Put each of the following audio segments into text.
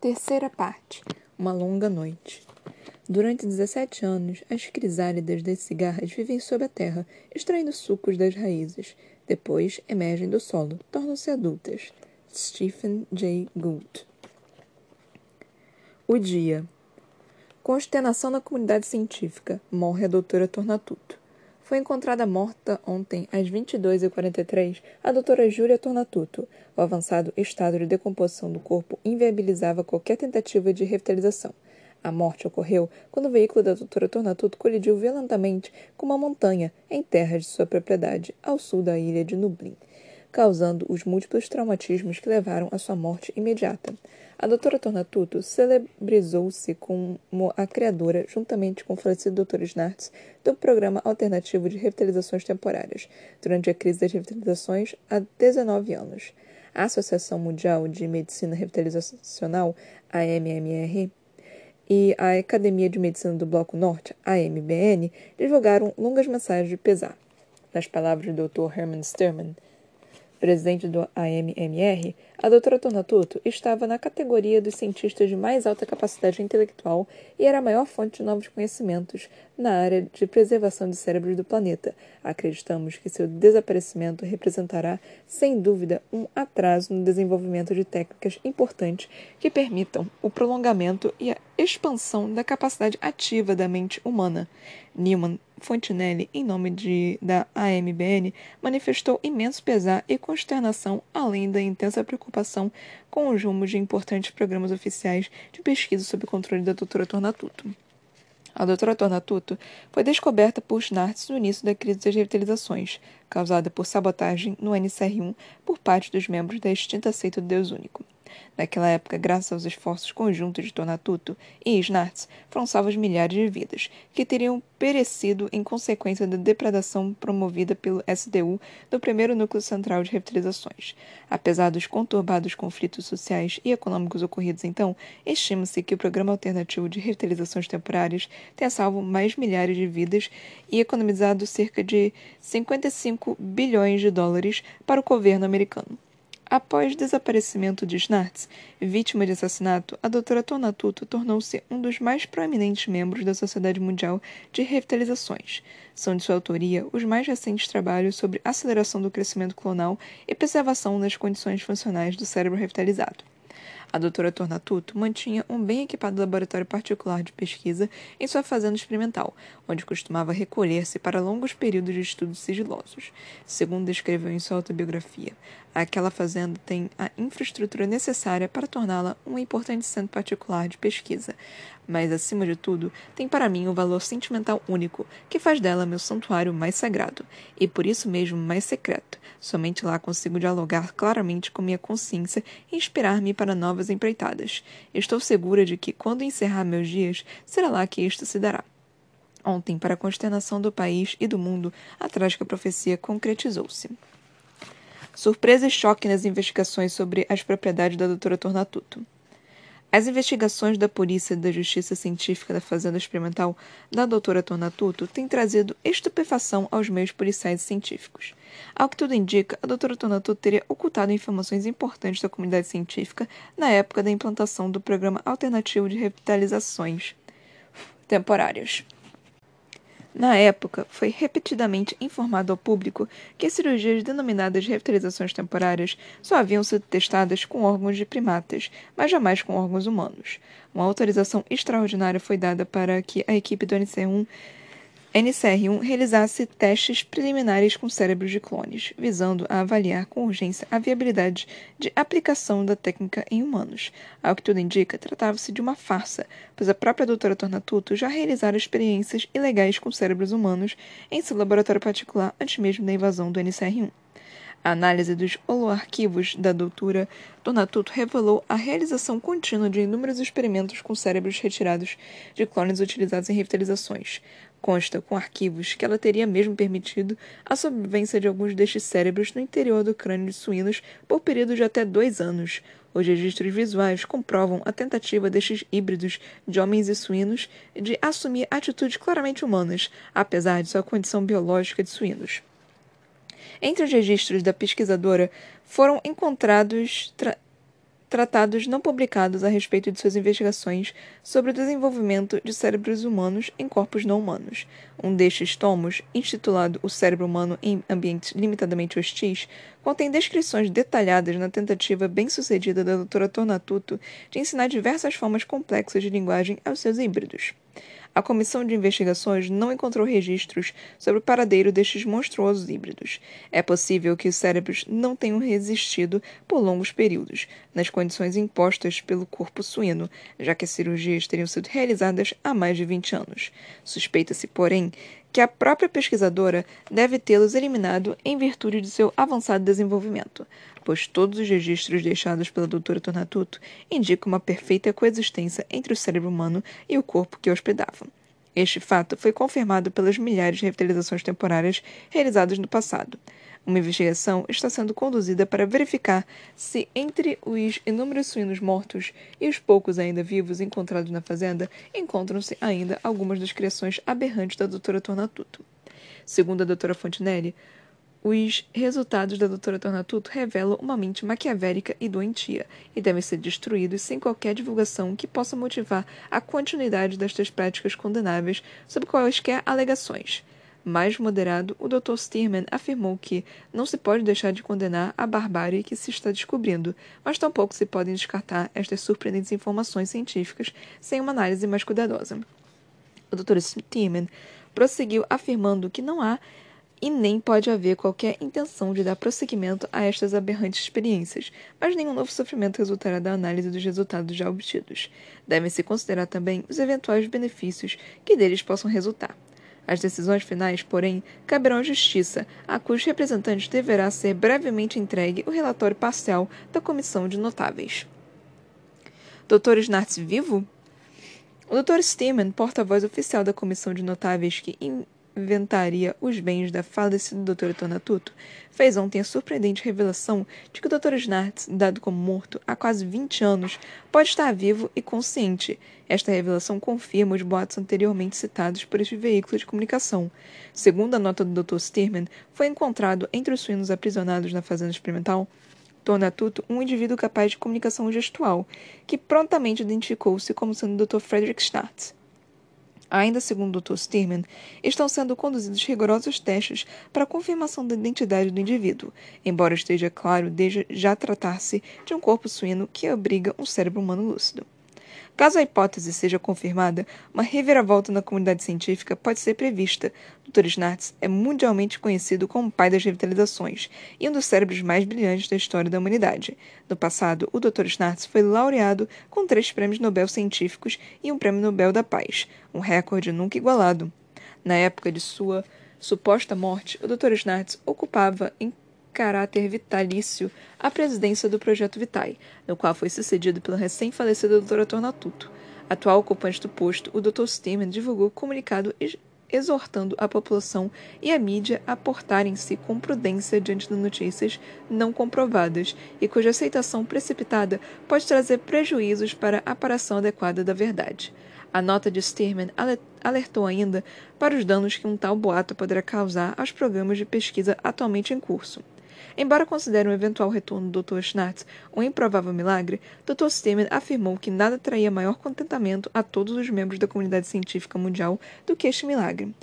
Terceira parte. Uma longa noite. Durante 17 anos, as crisálidas das cigarras vivem sob a terra, extraindo sucos das raízes. Depois, emergem do solo, tornam-se adultas. Stephen J. Gould. O dia. Consternação na comunidade científica. Morre a doutora Tornatuto. Foi encontrada morta ontem às 22h43 a doutora Júlia Tornatuto. O avançado estado de decomposição do corpo inviabilizava qualquer tentativa de revitalização. A morte ocorreu quando o veículo da doutora Tornatuto colidiu violentamente com uma montanha em terras de sua propriedade, ao sul da ilha de Nublin causando os múltiplos traumatismos que levaram à sua morte imediata. A doutora Tornatuto celebrizou-se como a criadora, juntamente com o falecido Dr. Snartz, do Programa Alternativo de Revitalizações Temporárias, durante a crise das revitalizações há 19 anos. A Associação Mundial de Medicina Revitalizacional, AMMR, e a Academia de Medicina do Bloco Norte, AMBN, divulgaram longas mensagens de pesar. Nas palavras do Dr. Hermann Sterman, presidente do AMMR, a doutora Tornatuto estava na categoria dos cientistas de mais alta capacidade intelectual e era a maior fonte de novos conhecimentos na área de preservação de cérebros do planeta. Acreditamos que seu desaparecimento representará, sem dúvida, um atraso no desenvolvimento de técnicas importantes que permitam o prolongamento e a expansão da capacidade ativa da mente humana. Newman Fontinelli, em nome de, da AMBN, manifestou imenso pesar e consternação, além da intensa preocupação com os rumos de importantes programas oficiais de pesquisa sob controle da doutora Tornatuto. A doutora Tornatuto foi descoberta por Schnartz no início da crise das revitalizações, causada por sabotagem no NCR1 por parte dos membros da extinta seita do Deus Único. Naquela época, graças aos esforços conjuntos de Tornatuto e Snartz, foram salvas milhares de vidas, que teriam perecido em consequência da depredação promovida pelo SDU do primeiro núcleo central de revitalizações. Apesar dos conturbados conflitos sociais e econômicos ocorridos então, estima-se que o Programa Alternativo de Revitalizações Temporárias tenha salvo mais milhares de vidas e economizado cerca de 55 bilhões de dólares para o governo americano. Após o desaparecimento de Schnartz, vítima de assassinato, a doutora Tornatuto tornou-se um dos mais proeminentes membros da Sociedade Mundial de Revitalizações. São de sua autoria os mais recentes trabalhos sobre aceleração do crescimento clonal e preservação das condições funcionais do cérebro revitalizado. A doutora Tornatuto mantinha um bem equipado laboratório particular de pesquisa em sua fazenda experimental, onde costumava recolher-se para longos períodos de estudos sigilosos. Segundo descreveu em sua autobiografia, aquela fazenda tem a infraestrutura necessária para torná-la um importante centro particular de pesquisa, mas, acima de tudo, tem para mim um valor sentimental único, que faz dela meu santuário mais sagrado, e por isso mesmo mais secreto. Somente lá consigo dialogar claramente com minha consciência e inspirar-me para novas empreitadas. Estou segura de que, quando encerrar meus dias, será lá que isto se dará. Ontem, para a consternação do país e do mundo, a trágica profecia concretizou-se. Surpresa e choque nas investigações sobre as propriedades da doutora Tornatuto. As investigações da Polícia da Justiça Científica da Fazenda Experimental da doutora Tornatuto têm trazido estupefação aos meios policiais e científicos. Ao que tudo indica, a doutora Tornatuto teria ocultado informações importantes da comunidade científica na época da implantação do Programa Alternativo de Revitalizações Temporárias. Na época, foi repetidamente informado ao público que as cirurgias denominadas revitalizações temporárias só haviam sido testadas com órgãos de primatas, mas jamais com órgãos humanos. Uma autorização extraordinária foi dada para que a equipe do NC1 NCR1 realizasse testes preliminares com cérebros de clones, visando a avaliar com urgência a viabilidade de aplicação da técnica em humanos. Ao que tudo indica, tratava-se de uma farsa, pois a própria doutora Tornatuto já realizara experiências ilegais com cérebros humanos em seu laboratório particular antes mesmo da invasão do NCR1. A análise dos holoarquivos da doutora Donatuto revelou a realização contínua de inúmeros experimentos com cérebros retirados de clones utilizados em revitalizações. Consta com arquivos que ela teria mesmo permitido a sobrevivência de alguns destes cérebros no interior do crânio de suínos por período de até dois anos. Os registros visuais comprovam a tentativa destes híbridos de homens e suínos de assumir atitudes claramente humanas, apesar de sua condição biológica de suínos. Entre os registros da pesquisadora foram encontrados tratados não publicados a respeito de suas investigações sobre o desenvolvimento de cérebros humanos em corpos não humanos. Um destes tomos, intitulado O Cérebro Humano em Ambientes Limitadamente Hostis, contém descrições detalhadas na tentativa bem-sucedida da doutora Tornatuto de ensinar diversas formas complexas de linguagem aos seus híbridos a comissão de investigações não encontrou registros sobre o paradeiro destes monstruosos híbridos. É possível que os cérebros não tenham resistido por longos períodos, nas condições impostas pelo corpo suíno, já que as cirurgias teriam sido realizadas há mais de 20 anos. Suspeita-se, porém, que a própria pesquisadora deve tê-los eliminado em virtude de seu avançado desenvolvimento, pois todos os registros deixados pela doutora Tornatuto indicam uma perfeita coexistência entre o cérebro humano e o corpo que hospedava. Este fato foi confirmado pelas milhares de revitalizações temporárias realizadas no passado. Uma investigação está sendo conduzida para verificar se, entre os inúmeros suínos mortos e os poucos ainda vivos encontrados na fazenda, encontram-se ainda algumas das criações aberrantes da doutora Tornatuto. Segundo a doutora Fontenelle, os resultados da doutora Tornatuto revelam uma mente maquiavélica e doentia, e devem ser destruídos sem qualquer divulgação que possa motivar a continuidade destas práticas condenáveis sob quaisquer alegações. Mais moderado, o Dr. Stearman afirmou que não se pode deixar de condenar a barbárie que se está descobrindo, mas tampouco se podem descartar estas surpreendentes informações científicas sem uma análise mais cuidadosa. O Dr. Stearman prosseguiu afirmando que não há e nem pode haver qualquer intenção de dar prosseguimento a estas aberrantes experiências, mas nenhum novo sofrimento resultará da análise dos resultados já obtidos. Devem-se considerar também os eventuais benefícios que deles possam resultar. As decisões finais, porém, caberão à Justiça, a cujos representantes deverá ser brevemente entregue o relatório parcial da Comissão de Notáveis. Dr. Snartz vivo? O Dr. Steeman, porta-voz oficial da Comissão de Notáveis que inventaria os bens da falecida doutora Tornatuto, fez ontem a surpreendente revelação de que o Dr. Snartz, dado como morto há quase 20 anos, pode estar vivo e consciente. Esta revelação confirma os boatos anteriormente citados por este veículo de comunicação. Segundo a nota do Dr. Stearman, foi encontrado entre os suínos aprisionados na fazenda experimental Tornatuto um indivíduo capaz de comunicação gestual, que prontamente identificou-se como sendo o Dr. Frederick Snartz. Ainda segundo o Dr. Stearman, estão sendo conduzidos rigorosos testes para a confirmação da identidade do indivíduo, embora esteja claro desde já tratar-se de um corpo suíno que abriga um cérebro humano lúcido. Caso a hipótese seja confirmada, uma reviravolta na comunidade científica pode ser prevista. Dr. Snartz é mundialmente conhecido como o pai das revitalizações e um dos cérebros mais brilhantes da história da humanidade. No passado, o Dr. Snartz foi laureado com três prêmios Nobel científicos e um prêmio Nobel da Paz, um recorde nunca igualado. Na época de sua suposta morte, o Dr. Snartz ocupava em caráter vitalício a presidência do Projeto Vitae, no qual foi sucedido pela recém-falecida doutora Tornatuto. Atual ocupante do posto, o Dr. Stemen divulgou comunicado exortando a população e a mídia a portarem-se com prudência diante de notícias não comprovadas e cuja aceitação precipitada pode trazer prejuízos para a aparação adequada da verdade. A nota de Stearman alertou ainda para os danos que um tal boato poderá causar aos programas de pesquisa atualmente em curso. Embora considere um eventual retorno do Dr. Schnatz um improvável milagre, Dr. Stemmer afirmou que nada traria maior contentamento a todos os membros da comunidade científica mundial do que este milagre.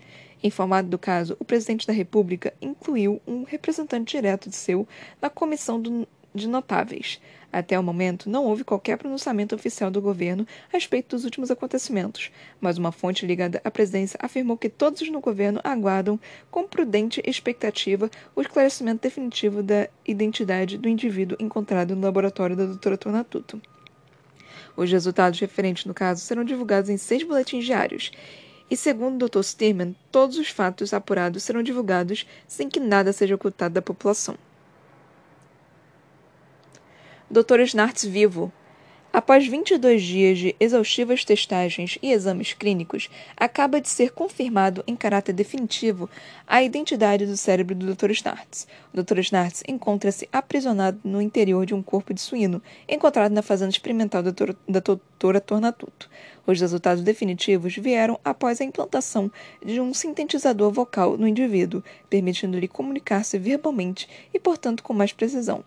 Informado do caso, o presidente da República incluiu um representante direto de seu na comissão do de notáveis. Até o momento, não houve qualquer pronunciamento oficial do governo a respeito dos últimos acontecimentos, mas uma fonte ligada à presidência afirmou que todos no governo aguardam com prudente expectativa o esclarecimento definitivo da identidade do indivíduo encontrado no laboratório da doutora Tornatuto. Os resultados referentes no caso serão divulgados em seis boletins diários. E segundo o Dr. Stirman, todos os fatos apurados serão divulgados sem que nada seja ocultado da população. Dr. Snartz vivo. Após 22 dias de exaustivas testagens e exames clínicos, acaba de ser confirmado em caráter definitivo a identidade do cérebro do Dr. Snartz. O Dr. Snartz encontra-se aprisionado no interior de um corpo de suíno, encontrado na fazenda experimental da, da doutora Tornatuto. Os resultados definitivos vieram após a implantação de um sintetizador vocal no indivíduo, permitindo-lhe comunicar-se verbalmente e, portanto, com mais precisão.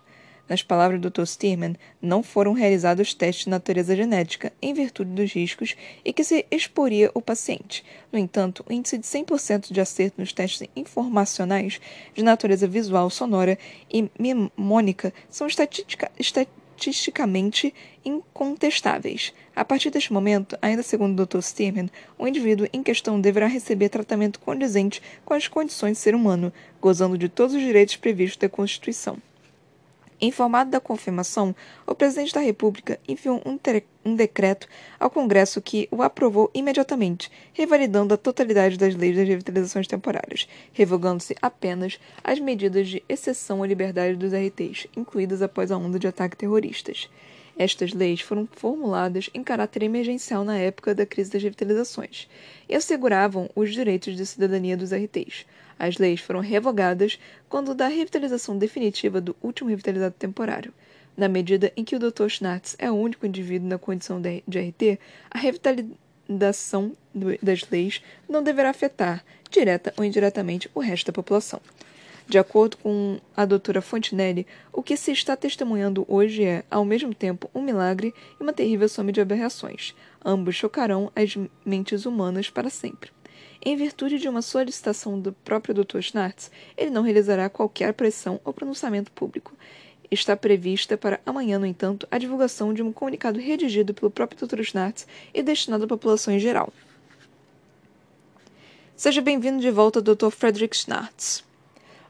Nas palavras do Dr. Stearman, não foram realizados testes de natureza genética em virtude dos riscos e que se exporia o paciente. No entanto, o índice de 100% de acerto nos testes informacionais de natureza visual, sonora e mnemônica são estatisticamente incontestáveis. A partir deste momento, ainda segundo o Dr. Stearman, o indivíduo em questão deverá receber tratamento condizente com as condições de ser humano, gozando de todos os direitos previstos da Constituição. Informado da confirmação, o presidente da República enviou um, um, decreto ao Congresso que o aprovou imediatamente, revalidando a totalidade das leis das revitalizações temporárias, revogando-se apenas as medidas de exceção à liberdade dos RTs, incluídas após a onda de ataques terroristas. Estas leis foram formuladas em caráter emergencial na época da crise das revitalizações e asseguravam os direitos de cidadania dos RTs. As leis foram revogadas quando da revitalização definitiva do último revitalizado temporário. Na medida em que o Dr. Schnatz é o único indivíduo na condição de, RT, a revitalização das leis não deverá afetar, direta ou indiretamente, o resto da população. De acordo com a doutora Fontenelle, o que se está testemunhando hoje é, ao mesmo tempo, um milagre e uma terrível soma de aberrações. Ambos chocarão as mentes humanas para sempre. Em virtude de uma solicitação do próprio Dr. Schnartz, ele não realizará qualquer pressão ou pronunciamento público. Está prevista para amanhã, no entanto, a divulgação de um comunicado redigido pelo próprio Dr. Schnartz e destinado à população em geral. Seja bem-vindo de volta, Dr. Frederick Schnartz.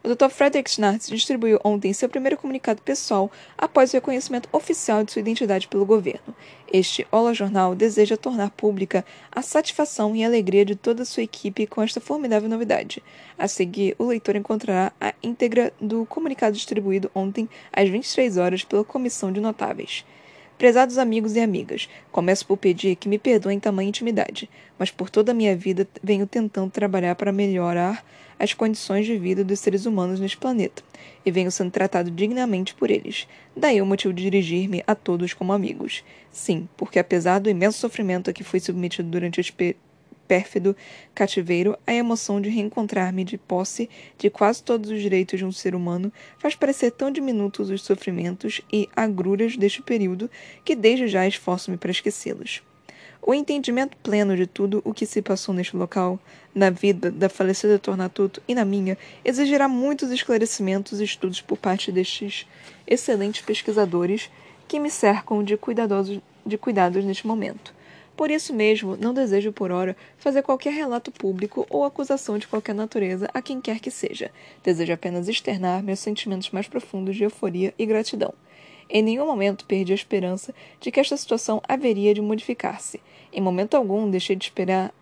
O Dr. Frederick Schnartz distribuiu ontem seu primeiro comunicado pessoal após o reconhecimento oficial de sua identidade pelo governo. Este Ola Jornal deseja tornar pública a satisfação e alegria de toda sua equipe com esta formidável novidade. A seguir, o leitor encontrará a íntegra do comunicado distribuído ontem às 23 horas pela Comissão de Notáveis. Prezados amigos e amigas, começo por pedir que me perdoem tamanha intimidade, mas por toda a minha vida venho tentando trabalhar para melhorar as condições de vida dos seres humanos neste planeta, e venho sendo tratado dignamente por eles. Daí o motivo de dirigir-me a todos como amigos. Sim, porque apesar do imenso sofrimento a que fui submetido durante este pérfido cativeiro, a emoção de reencontrar-me de posse de quase todos os direitos de um ser humano faz parecer tão diminutos os sofrimentos e agruras deste período que desde já esforço-me para esquecê-los. O entendimento pleno de tudo o que se passou neste local, na vida da falecida Tornatuto e na minha, exigirá muitos esclarecimentos e estudos por parte destes excelentes pesquisadores que me cercam de, cuidadosos, de cuidados neste momento. Por isso mesmo, não desejo por hora fazer qualquer relato público ou acusação de qualquer natureza a quem quer que seja. Desejo apenas externar meus sentimentos mais profundos de euforia e gratidão. Em nenhum momento perdi a esperança de que esta situação haveria de modificar-se. Em momento algum deixei de esperar,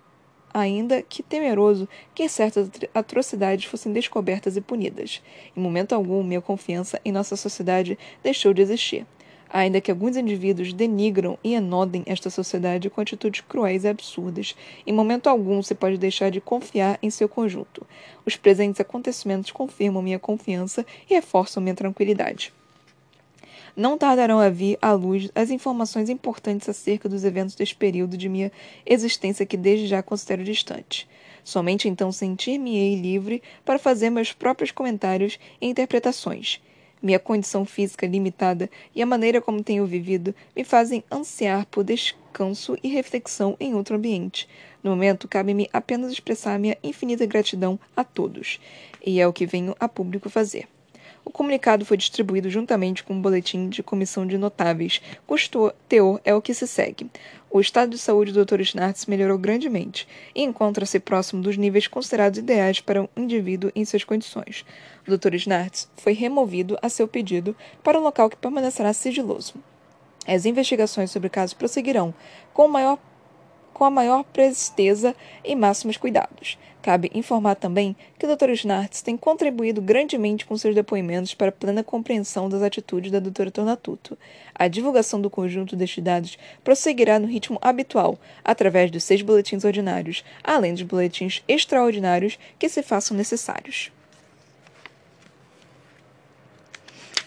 ainda que temeroso, que certas atrocidades fossem descobertas e punidas. Em momento algum minha confiança em nossa sociedade deixou de existir. Ainda que alguns indivíduos denigram e enodem esta sociedade com atitudes cruéis e absurdas, em momento algum se pode deixar de confiar em seu conjunto. Os presentes acontecimentos confirmam minha confiança e reforçam minha tranquilidade não tardarão a vir à luz as informações importantes acerca dos eventos deste período de minha existência que desde já considero distante. Somente então sentir-me-ei livre para fazer meus próprios comentários e interpretações. Minha condição física limitada e a maneira como tenho vivido me fazem ansiar por descanso e reflexão em outro ambiente. No momento, cabe-me apenas expressar minha infinita gratidão a todos, e é o que venho a público fazer. O comunicado foi distribuído juntamente com um boletim de comissão de notáveis, cujo teor é o que se segue. O estado de saúde do Dr. Schnartz melhorou grandemente e encontra-se próximo dos níveis considerados ideais para um indivíduo em suas condições. O Dr. Schnartz foi removido a seu pedido para um local que permanecerá sigiloso. As investigações sobre o caso prosseguirão com maior com a maior presteza e máximos cuidados. Cabe informar também que o Dr. Schnartz tem contribuído grandemente com seus depoimentos para a plena compreensão das atitudes da Dra. Tornatuto. A divulgação do conjunto destes dados prosseguirá no ritmo habitual, através dos seis boletins ordinários, além dos boletins extraordinários que se façam necessários.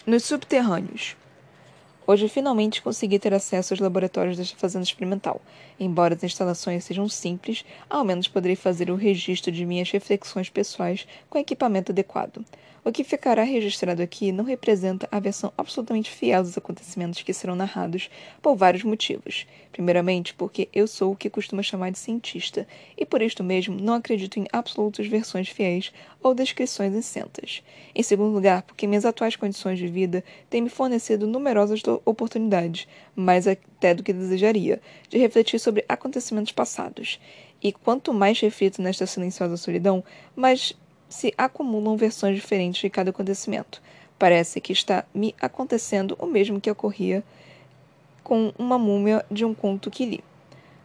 Nos subterrâneos. Hoje finalmente consegui ter acesso aos laboratórios desta fazenda experimental. Embora as instalações sejam simples, ao menos poderei fazer o registro de minhas reflexões pessoais com equipamento adequado. O que ficará registrado aqui não representa a versão absolutamente fiel dos acontecimentos que serão narrados por vários motivos. Primeiramente, porque eu sou o que costuma chamar de cientista, e por isto mesmo não acredito em absolutas versões fiéis ou descrições incentas. Em segundo lugar, porque minhas atuais condições de vida têm me fornecido numerosas oportunidades, mais até do que desejaria, de refletir sobre acontecimentos passados. E quanto mais reflito nesta silenciosa solidão, mais se acumulam versões diferentes de cada acontecimento. Parece que está me acontecendo o mesmo que ocorria com uma múmia de um conto que li.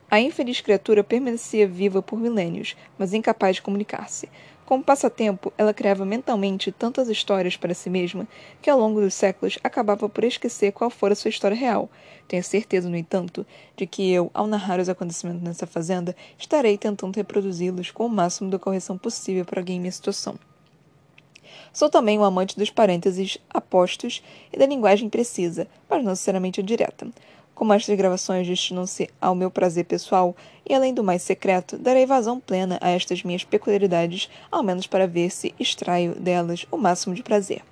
A infeliz criatura permanecia viva por milênios, mas incapaz de comunicar-se. Como passatempo, ela criava mentalmente tantas histórias para si mesma que, ao longo dos séculos, acabava por esquecer qual fora sua história real. Tenho certeza, no entanto, de que eu, ao narrar os acontecimentos nessa fazenda, estarei tentando reproduzi-los com o máximo de correção possível para alguém em minha situação. Sou também um amante dos parênteses apostos e da linguagem precisa, mas não necessariamente direta. Como estas gravações destinam-se ao meu prazer pessoal e, além do mais secreto, darei vazão plena a estas minhas peculiaridades, ao menos para ver se extraio delas o máximo de prazer.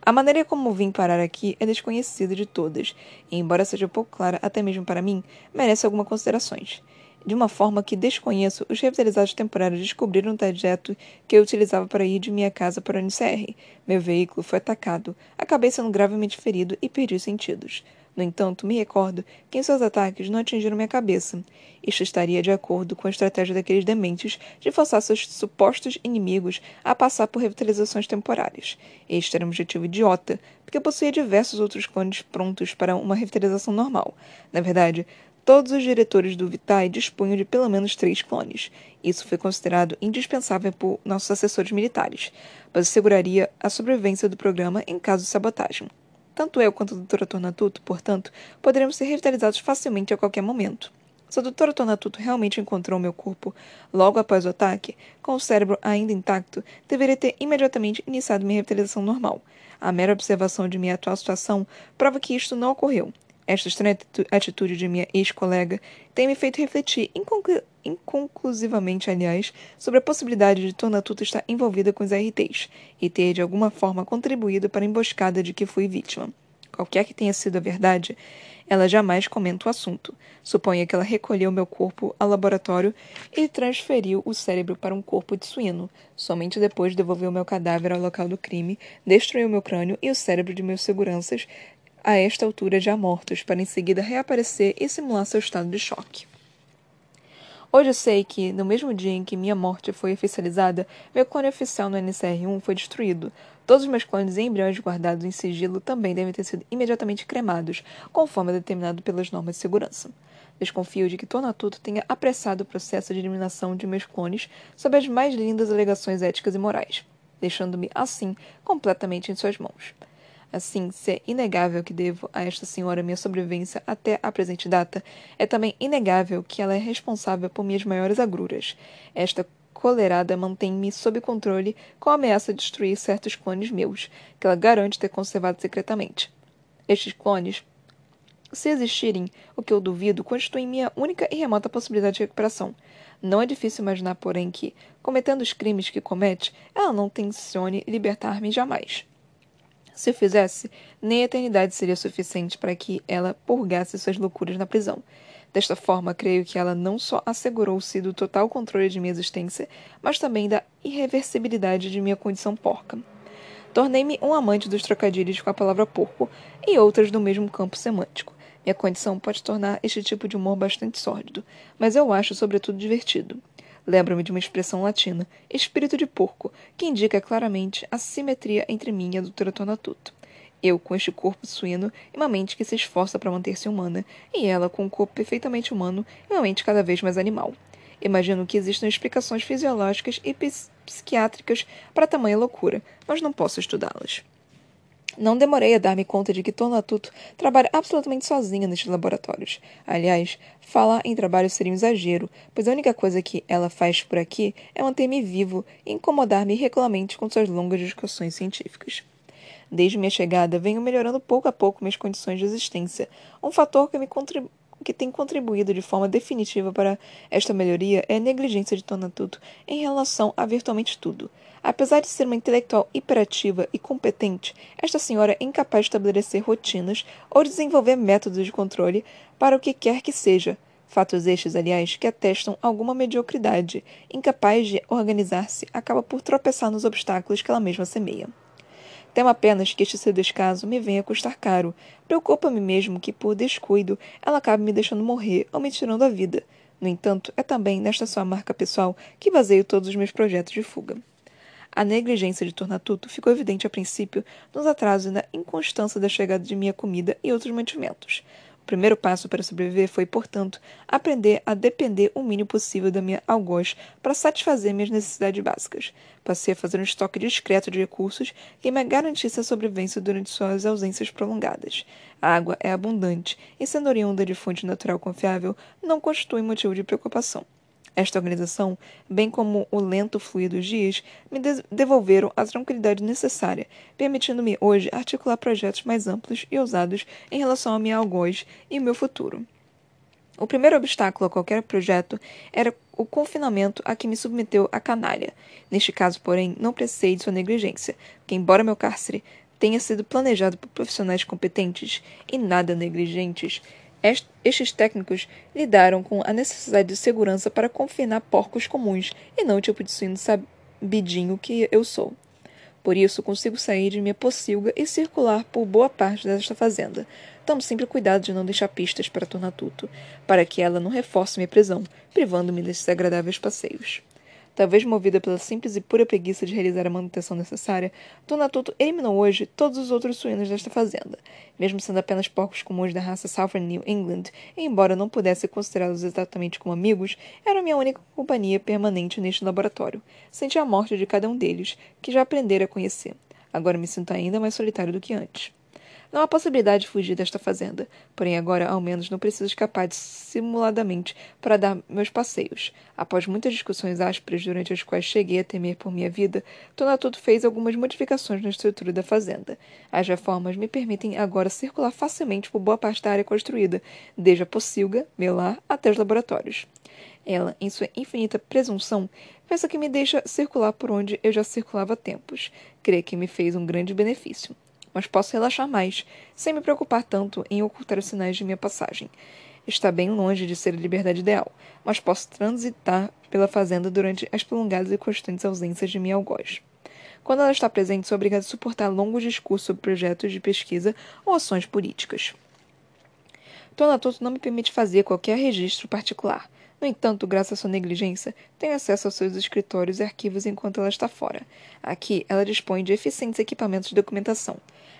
A maneira como vim parar aqui é desconhecida de todas, e, embora seja pouco clara até mesmo para mim, merece algumas considerações. De uma forma que desconheço, os revitalizados temporários descobriram o trajeto que eu utilizava para ir de minha casa para o NCR. Meu veículo foi atacado, acabei sendo gravemente ferido e perdi os sentidos. No entanto, me recordo que em seus ataques não atingiram minha cabeça. Isto estaria de acordo com a estratégia daqueles dementes de forçar seus supostos inimigos a passar por revitalizações temporárias. Este era um objetivo idiota, porque possuía diversos outros clones prontos para uma revitalização normal. Na verdade, todos os diretores do Vitae dispunham de pelo menos três clones. Isso foi considerado indispensável por nossos assessores militares, pois asseguraria a sobrevivência do programa em caso de sabotagem. Tanto eu quanto a doutora Tornatuto, portanto, poderemos ser revitalizados facilmente a qualquer momento. Se a doutora Tornatuto realmente encontrou meu corpo logo após o ataque, com o cérebro ainda intacto, deveria ter imediatamente iniciado minha revitalização normal. A mera observação de minha atual situação prova que isto não ocorreu, esta estranha atitude de minha ex-colega tem me feito refletir, inconclusivamente, aliás, sobre a possibilidade de Tornatuta estar envolvida com os RTs e ter, de alguma forma, contribuído para a emboscada de que fui vítima. Qualquer que tenha sido a verdade, ela jamais comenta o assunto. Suponha que ela recolheu meu corpo ao laboratório e transferiu o cérebro para um corpo de suíno. Somente depois devolveu meu cadáver ao local do crime, destruiu meu crânio e o cérebro de meus seguranças a esta altura já mortos, para em seguida reaparecer e simular seu estado de choque. Hoje eu sei que, no mesmo dia em que minha morte foi oficializada, meu clone oficial no NCR-1 foi destruído. Todos os meus clones e embriões guardados em sigilo também devem ter sido imediatamente cremados, conforme determinado pelas normas de segurança. Desconfio de que Tornatuto tenha apressado o processo de eliminação de meus clones sob as mais lindas alegações éticas e morais, deixando-me, assim, completamente em suas mãos. Assim, se é inegável que devo a esta senhora minha sobrevivência até a presente data, é também inegável que ela é responsável por minhas maiores agruras. Esta colerada mantém-me sob controle com a ameaça de destruir certos clones meus, que ela garante ter conservado secretamente. Estes clones, se existirem, o que eu duvido, constituem minha única e remota possibilidade de recuperação. Não é difícil imaginar, porém, que, cometendo os crimes que comete, ela não tencione libertar-me jamais. Se fizesse, nem a eternidade seria suficiente para que ela purgasse suas loucuras na prisão. Desta forma, creio que ela não só assegurou-se do total controle de minha existência, mas também da irreversibilidade de minha condição porca. Tornei-me um amante dos trocadilhos com a palavra porco e outras do mesmo campo semântico. Minha condição pode tornar este tipo de humor bastante sórdido, mas eu acho, sobretudo, divertido. Lembro-me de uma expressão latina, espírito de porco, que indica claramente a simetria entre mim e a doutora Tonatuto. Eu com este corpo suíno e uma mente que se esforça para manter-se humana, e ela com um corpo perfeitamente humano e uma mente cada vez mais animal. Imagino que existam explicações fisiológicas e psiquiátricas para tamanha loucura, mas não posso estudá-las. Não demorei a dar-me conta de que Tonatuto trabalha absolutamente sozinha nestes laboratórios. Aliás, falar em trabalho seria um exagero, pois a única coisa que ela faz por aqui é manter-me vivo e incomodar-me regularmente com suas longas discussões científicas. Desde minha chegada, venho melhorando pouco a pouco minhas condições de existência, um fator que me que tem contribuído de forma definitiva para esta melhoria é a negligência de Tonatuto em relação a virtualmente tudo. Apesar de ser uma intelectual hiperativa e competente, esta senhora é incapaz de estabelecer rotinas ou desenvolver métodos de controle para o que quer que seja. Fatos estes, aliás, que atestam alguma mediocridade. Incapaz de organizar-se, acaba por tropeçar nos obstáculos que ela mesma semeia. Temo apenas que este seu descaso me venha custar caro. Preocupa-me mesmo que, por descuido, ela acabe me deixando morrer ou me tirando a vida. No entanto, é também nesta sua marca pessoal que baseio todos os meus projetos de fuga. A negligência de Tornatuto ficou evidente a princípio nos atrasos e na inconstância da chegada de minha comida e outros mantimentos. O primeiro passo para sobreviver foi, portanto, aprender a depender o mínimo possível da minha algoz para satisfazer minhas necessidades básicas. Passei a fazer um estoque discreto de recursos que me garantisse a sobrevivência durante suas ausências prolongadas. A água é abundante e, sendo oriunda de fonte natural confiável, não constitui motivo de preocupação. Esta organização, bem como o lento fluir dos dias, me devolveram a tranquilidade necessária, permitindo-me hoje articular projetos mais amplos e ousados em relação ao meu algoz e meu futuro. O primeiro obstáculo a qualquer projeto era o confinamento a que me submeteu a canalha. Neste caso, porém, não precisei de sua negligência, porque, embora meu cárcere tenha sido planejado por profissionais competentes e nada negligentes, estes técnicos lidaram com a necessidade de segurança para confinar porcos comuns e não o tipo de suíno sabidinho que eu sou. Por isso, consigo sair de minha pocilga e circular por boa parte desta fazenda. Tomo sempre cuidado de não deixar pistas para Tornatuto, para que ela não reforce minha prisão, privando-me desses agradáveis passeios. Talvez movida pela simples e pura preguiça de realizar a manutenção necessária, Dona Toto eliminou hoje todos os outros suínos desta fazenda. Mesmo sendo apenas porcos comuns da raça Southern New England, embora não pudesse considerá-los exatamente como amigos, era minha única companhia permanente neste laboratório. Senti a morte de cada um deles, que já aprendera a conhecer. Agora me sinto ainda mais solitário do que antes. Não há possibilidade de fugir desta fazenda, porém agora ao menos não preciso escapar simuladamente para dar meus passeios. Após muitas discussões ásperas durante as quais cheguei a temer por minha vida, Tonatuto fez algumas modificações na estrutura da fazenda. As reformas me permitem agora circular facilmente por boa parte da área construída, desde a pocilga, meu lar, até os laboratórios. Ela, em sua infinita presunção, pensa que me deixa circular por onde eu já circulava há tempos. Crê que me fez um grande benefício mas posso relaxar mais, sem me preocupar tanto em ocultar os sinais de minha passagem. Está bem longe de ser a liberdade ideal, mas posso transitar pela fazenda durante as prolongadas e constantes ausências de minha algoz. Quando ela está presente, sou obrigada a suportar longos discursos sobre projetos de pesquisa ou ações políticas. Tona Toto não me permite fazer qualquer registro particular. No entanto, graças à sua negligência, tenho acesso aos seus escritórios e arquivos enquanto ela está fora. Aqui, ela dispõe de eficientes equipamentos de documentação.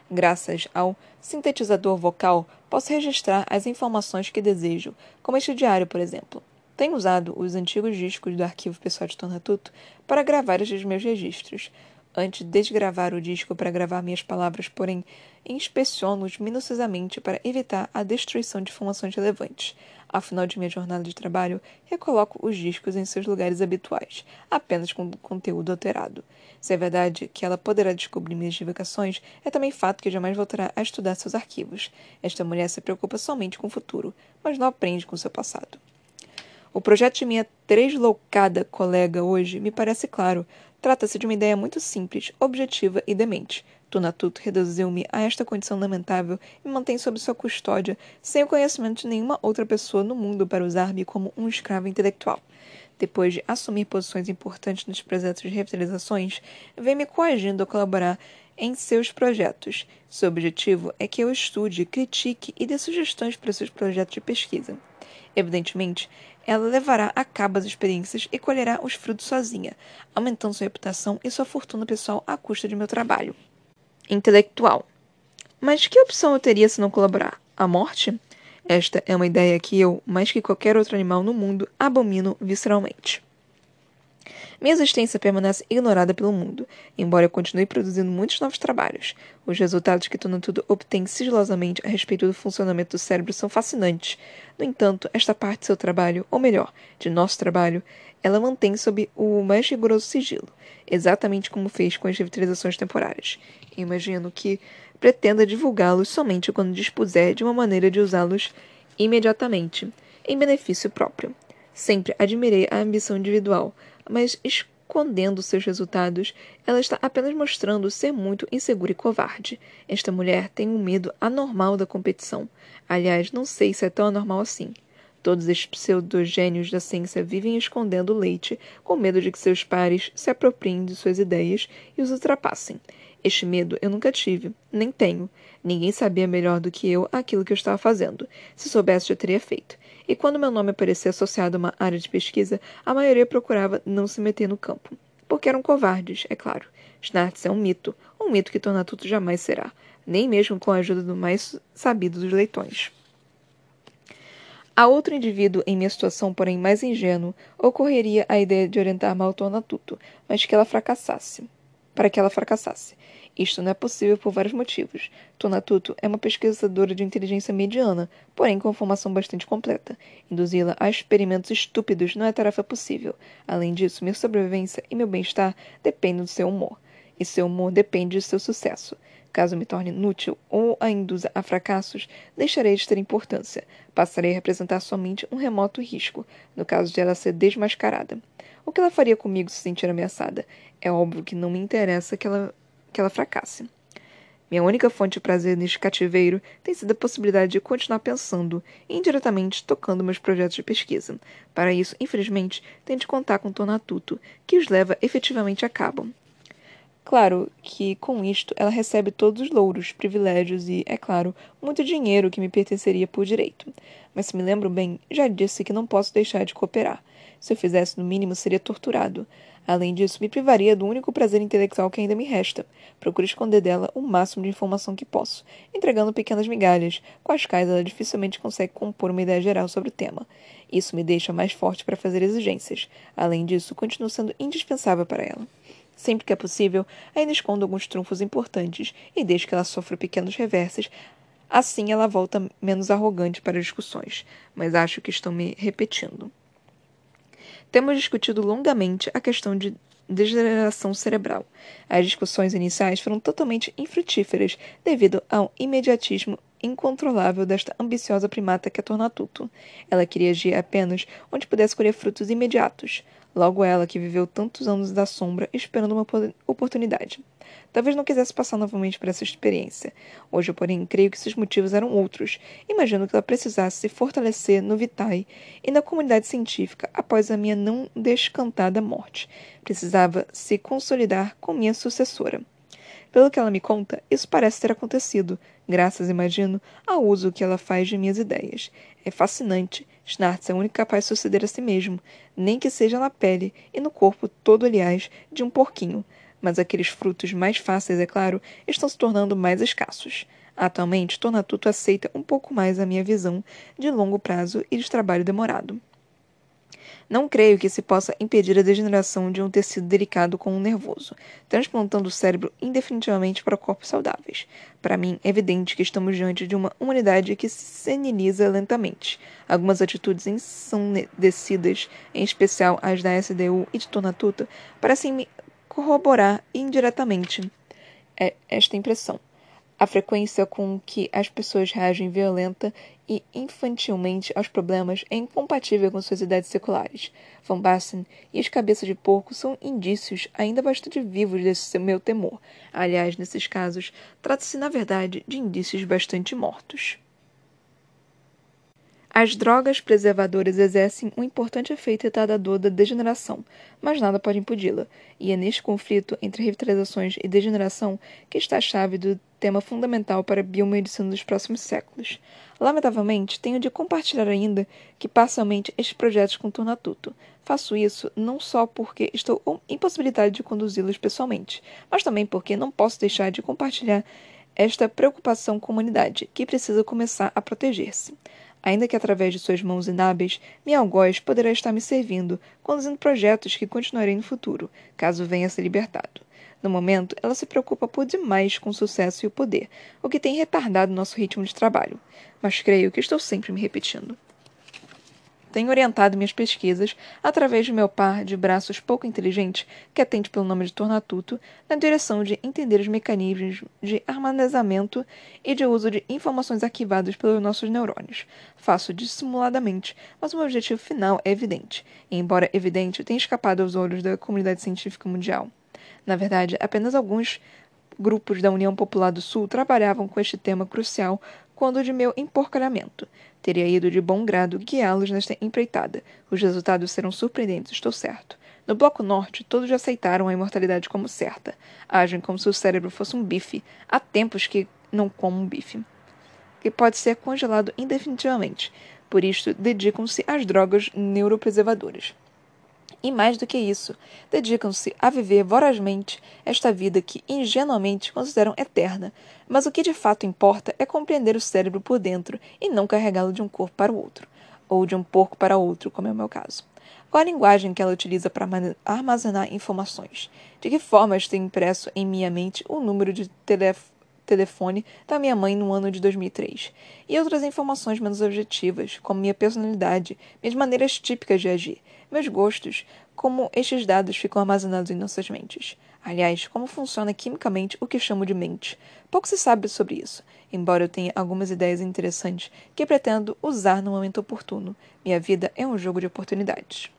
Graças ao sintetizador vocal, posso registrar as informações que desejo, como este diário, por exemplo. Tenho usado os antigos discos do arquivo pessoal de Tornatuto para gravar estes meus registros. Antes de desgravar o disco para gravar minhas palavras, porém, inspeciono-os minuciosamente para evitar a destruição de informações relevantes. Ao final de minha jornada de trabalho, recoloco os discos em seus lugares habituais, apenas com conteúdo alterado. Se é verdade que ela poderá descobrir minhas divagações, é também fato que jamais voltará a estudar seus arquivos. Esta mulher se preocupa somente com o futuro, mas não aprende com seu passado. O projeto de minha tresloucada colega hoje me parece claro. Trata-se de uma ideia muito simples, objetiva e demente. Tunatuto reduziu-me a esta condição lamentável e mantém sob sua custódia, sem o conhecimento de nenhuma outra pessoa no mundo para usar-me como um escravo intelectual. Depois de assumir posições importantes nos projetos de revitalizações, vem me coagindo a colaborar em seus projetos. Seu objetivo é que eu estude, critique e dê sugestões para seus projetos de pesquisa. Evidentemente, ela levará a cabo as experiências e colherá os frutos sozinha, aumentando sua reputação e sua fortuna pessoal à custa de meu trabalho intelectual. Mas que opção eu teria se não colaborar? A morte? Esta é uma ideia que eu, mais que qualquer outro animal no mundo, abomino visceralmente. Minha existência permanece ignorada pelo mundo, embora eu continue produzindo muitos novos trabalhos. Os resultados que Tonatudo obtém sigilosamente a respeito do funcionamento do cérebro são fascinantes. No entanto, esta parte de seu trabalho, ou melhor, de nosso trabalho, ela mantém sob o mais rigoroso sigilo, exatamente como fez com as revitalizações temporárias. Imagino que pretenda divulgá-los somente quando dispuser de uma maneira de usá-los imediatamente, em benefício próprio. Sempre admirei a ambição individual, mas escondendo seus resultados, ela está apenas mostrando ser muito insegura e covarde. Esta mulher tem um medo anormal da competição. Aliás, não sei se é tão anormal assim. Todos estes pseudogênios da ciência vivem escondendo leite, com medo de que seus pares se apropriem de suas ideias e os ultrapassem. Este medo eu nunca tive, nem tenho. Ninguém sabia melhor do que eu aquilo que eu estava fazendo. Se soubesse, já teria feito. E quando meu nome aparecia associado a uma área de pesquisa, a maioria procurava não se meter no campo. Porque eram covardes, é claro. Schnartz é um mito, um mito que Tonatuto jamais será, nem mesmo com a ajuda do mais sabido dos leitões. A outro indivíduo em minha situação, porém mais ingênuo, ocorreria a ideia de orientar mal Tornatuto, mas que ela fracassasse. Para que ela fracassasse. Isto não é possível por vários motivos. Tonatuto é uma pesquisadora de inteligência mediana, porém com formação bastante completa. Induzi-la a experimentos estúpidos não é tarefa possível. Além disso, minha sobrevivência e meu bem-estar dependem do seu humor. E seu humor depende de seu sucesso. Caso me torne inútil ou a induza a fracassos, deixarei de ter importância. Passarei a representar somente um remoto risco, no caso de ela ser desmascarada. O que ela faria comigo se sentir ameaçada? É óbvio que não me interessa que ela, que ela fracasse. Minha única fonte de prazer neste cativeiro tem sido a possibilidade de continuar pensando e indiretamente tocando meus projetos de pesquisa. Para isso, infelizmente, tenho de contar com Tonatuto, que os leva efetivamente a cabo. Claro que, com isto, ela recebe todos os louros, privilégios e, é claro, muito dinheiro que me pertenceria por direito. Mas, se me lembro bem, já disse que não posso deixar de cooperar. Se eu fizesse, no mínimo, seria torturado. Além disso, me privaria do único prazer intelectual que ainda me resta. Procuro esconder dela o máximo de informação que posso, entregando pequenas migalhas, com as quais ela dificilmente consegue compor uma ideia geral sobre o tema. Isso me deixa mais forte para fazer exigências. Além disso, continuo sendo indispensável para ela. Sempre que é possível, ainda escondo alguns trunfos importantes e deixo que ela sofra pequenos reverses. Assim ela volta menos arrogante para discussões, mas acho que estou me repetindo. Temos discutido longamente a questão de degeneração cerebral. As discussões iniciais foram totalmente infrutíferas devido ao imediatismo incontrolável desta ambiciosa primata que é Tornatuto. Ela queria agir apenas onde pudesse colher frutos imediatos. Logo ela, que viveu tantos anos da sombra, esperando uma oportunidade. Talvez não quisesse passar novamente por essa experiência. Hoje, porém, creio que seus motivos eram outros. Imagino que ela precisasse se fortalecer no Vitae e na comunidade científica após a minha não descantada morte. Precisava se consolidar com minha sucessora. Pelo que ela me conta, isso parece ter acontecido, graças, imagino, ao uso que ela faz de minhas ideias. É fascinante. Schnartz é o único capaz de suceder a si mesmo, nem que seja na pele e no corpo todo, aliás, de um porquinho. Mas aqueles frutos mais fáceis, é claro, estão se tornando mais escassos. Atualmente, Tornatuto aceita um pouco mais a minha visão de longo prazo e de trabalho demorado. Não creio que se possa impedir a degeneração de um tecido delicado como um nervoso, transplantando o cérebro indefinitivamente para corpos saudáveis. Para mim, é evidente que estamos diante de uma humanidade que se seniliza lentamente. Algumas atitudes ensandecidas, em especial as da SDU e de Tonatuta, parecem me corroborar indiretamente é, esta impressão. A frequência com que as pessoas reagem violenta e infantilmente aos problemas é incompatível com suas ideias seculares. Van Basten e os cabeças de porco são indícios ainda bastante vivos desse meu temor. Aliás, nesses casos, trata-se, na verdade, de indícios bastante mortos. As drogas preservadoras exercem um importante efeito retardador da degeneração, mas nada pode impedi-la, e é neste conflito entre revitalizações e degeneração que está a chave do tema fundamental para a biomedicina dos próximos séculos. Lamentavelmente, tenho de compartilhar ainda que parcialmente estes projetos com Tornatuto. Faço isso não só porque estou impossibilitado de conduzi-los pessoalmente, mas também porque não posso deixar de compartilhar esta preocupação com a humanidade, que precisa começar a proteger-se. Ainda que através de suas mãos inábeis, minha algoz poderá estar me servindo, conduzindo projetos que continuarei no futuro, caso venha a ser libertado. No momento, ela se preocupa por demais com o sucesso e o poder, o que tem retardado nosso ritmo de trabalho. Mas creio que estou sempre me repetindo. Tenho orientado minhas pesquisas através de meu par de braços pouco inteligente, que atende pelo nome de Tornatuto, na direção de entender os mecanismos de armazenamento e de uso de informações arquivadas pelos nossos neurônios. Faço dissimuladamente, mas o meu objetivo final é evidente, e, embora evidente, tenha escapado aos olhos da comunidade científica mundial. Na verdade, apenas alguns grupos da União Popular do Sul trabalhavam com este tema crucial quando de meu emporcalhamento. Teria ido de bom grado guiá-los nesta empreitada. Os resultados serão surpreendentes, estou certo. No Bloco Norte, todos já aceitaram a imortalidade como certa. Agem como se o cérebro fosse um bife. Há tempos que não como um bife. Que pode ser congelado indefinitivamente. Por isto, dedicam-se às drogas neuropreservadoras. E mais do que isso, dedicam-se a viver vorazmente esta vida que ingenuamente consideram eterna, mas o que de fato importa é compreender o cérebro por dentro e não carregá-lo de um corpo para o outro, ou de um porco para outro, como é o meu caso. Qual a linguagem que ela utiliza para armazenar informações? De que forma estou impresso em minha mente o número de telefone? Telefone da minha mãe no ano de 2003, e outras informações menos objetivas, como minha personalidade, minhas maneiras típicas de agir, meus gostos, como estes dados ficam armazenados em nossas mentes. Aliás, como funciona quimicamente o que chamo de mente. Pouco se sabe sobre isso, embora eu tenha algumas ideias interessantes que pretendo usar no momento oportuno. Minha vida é um jogo de oportunidades.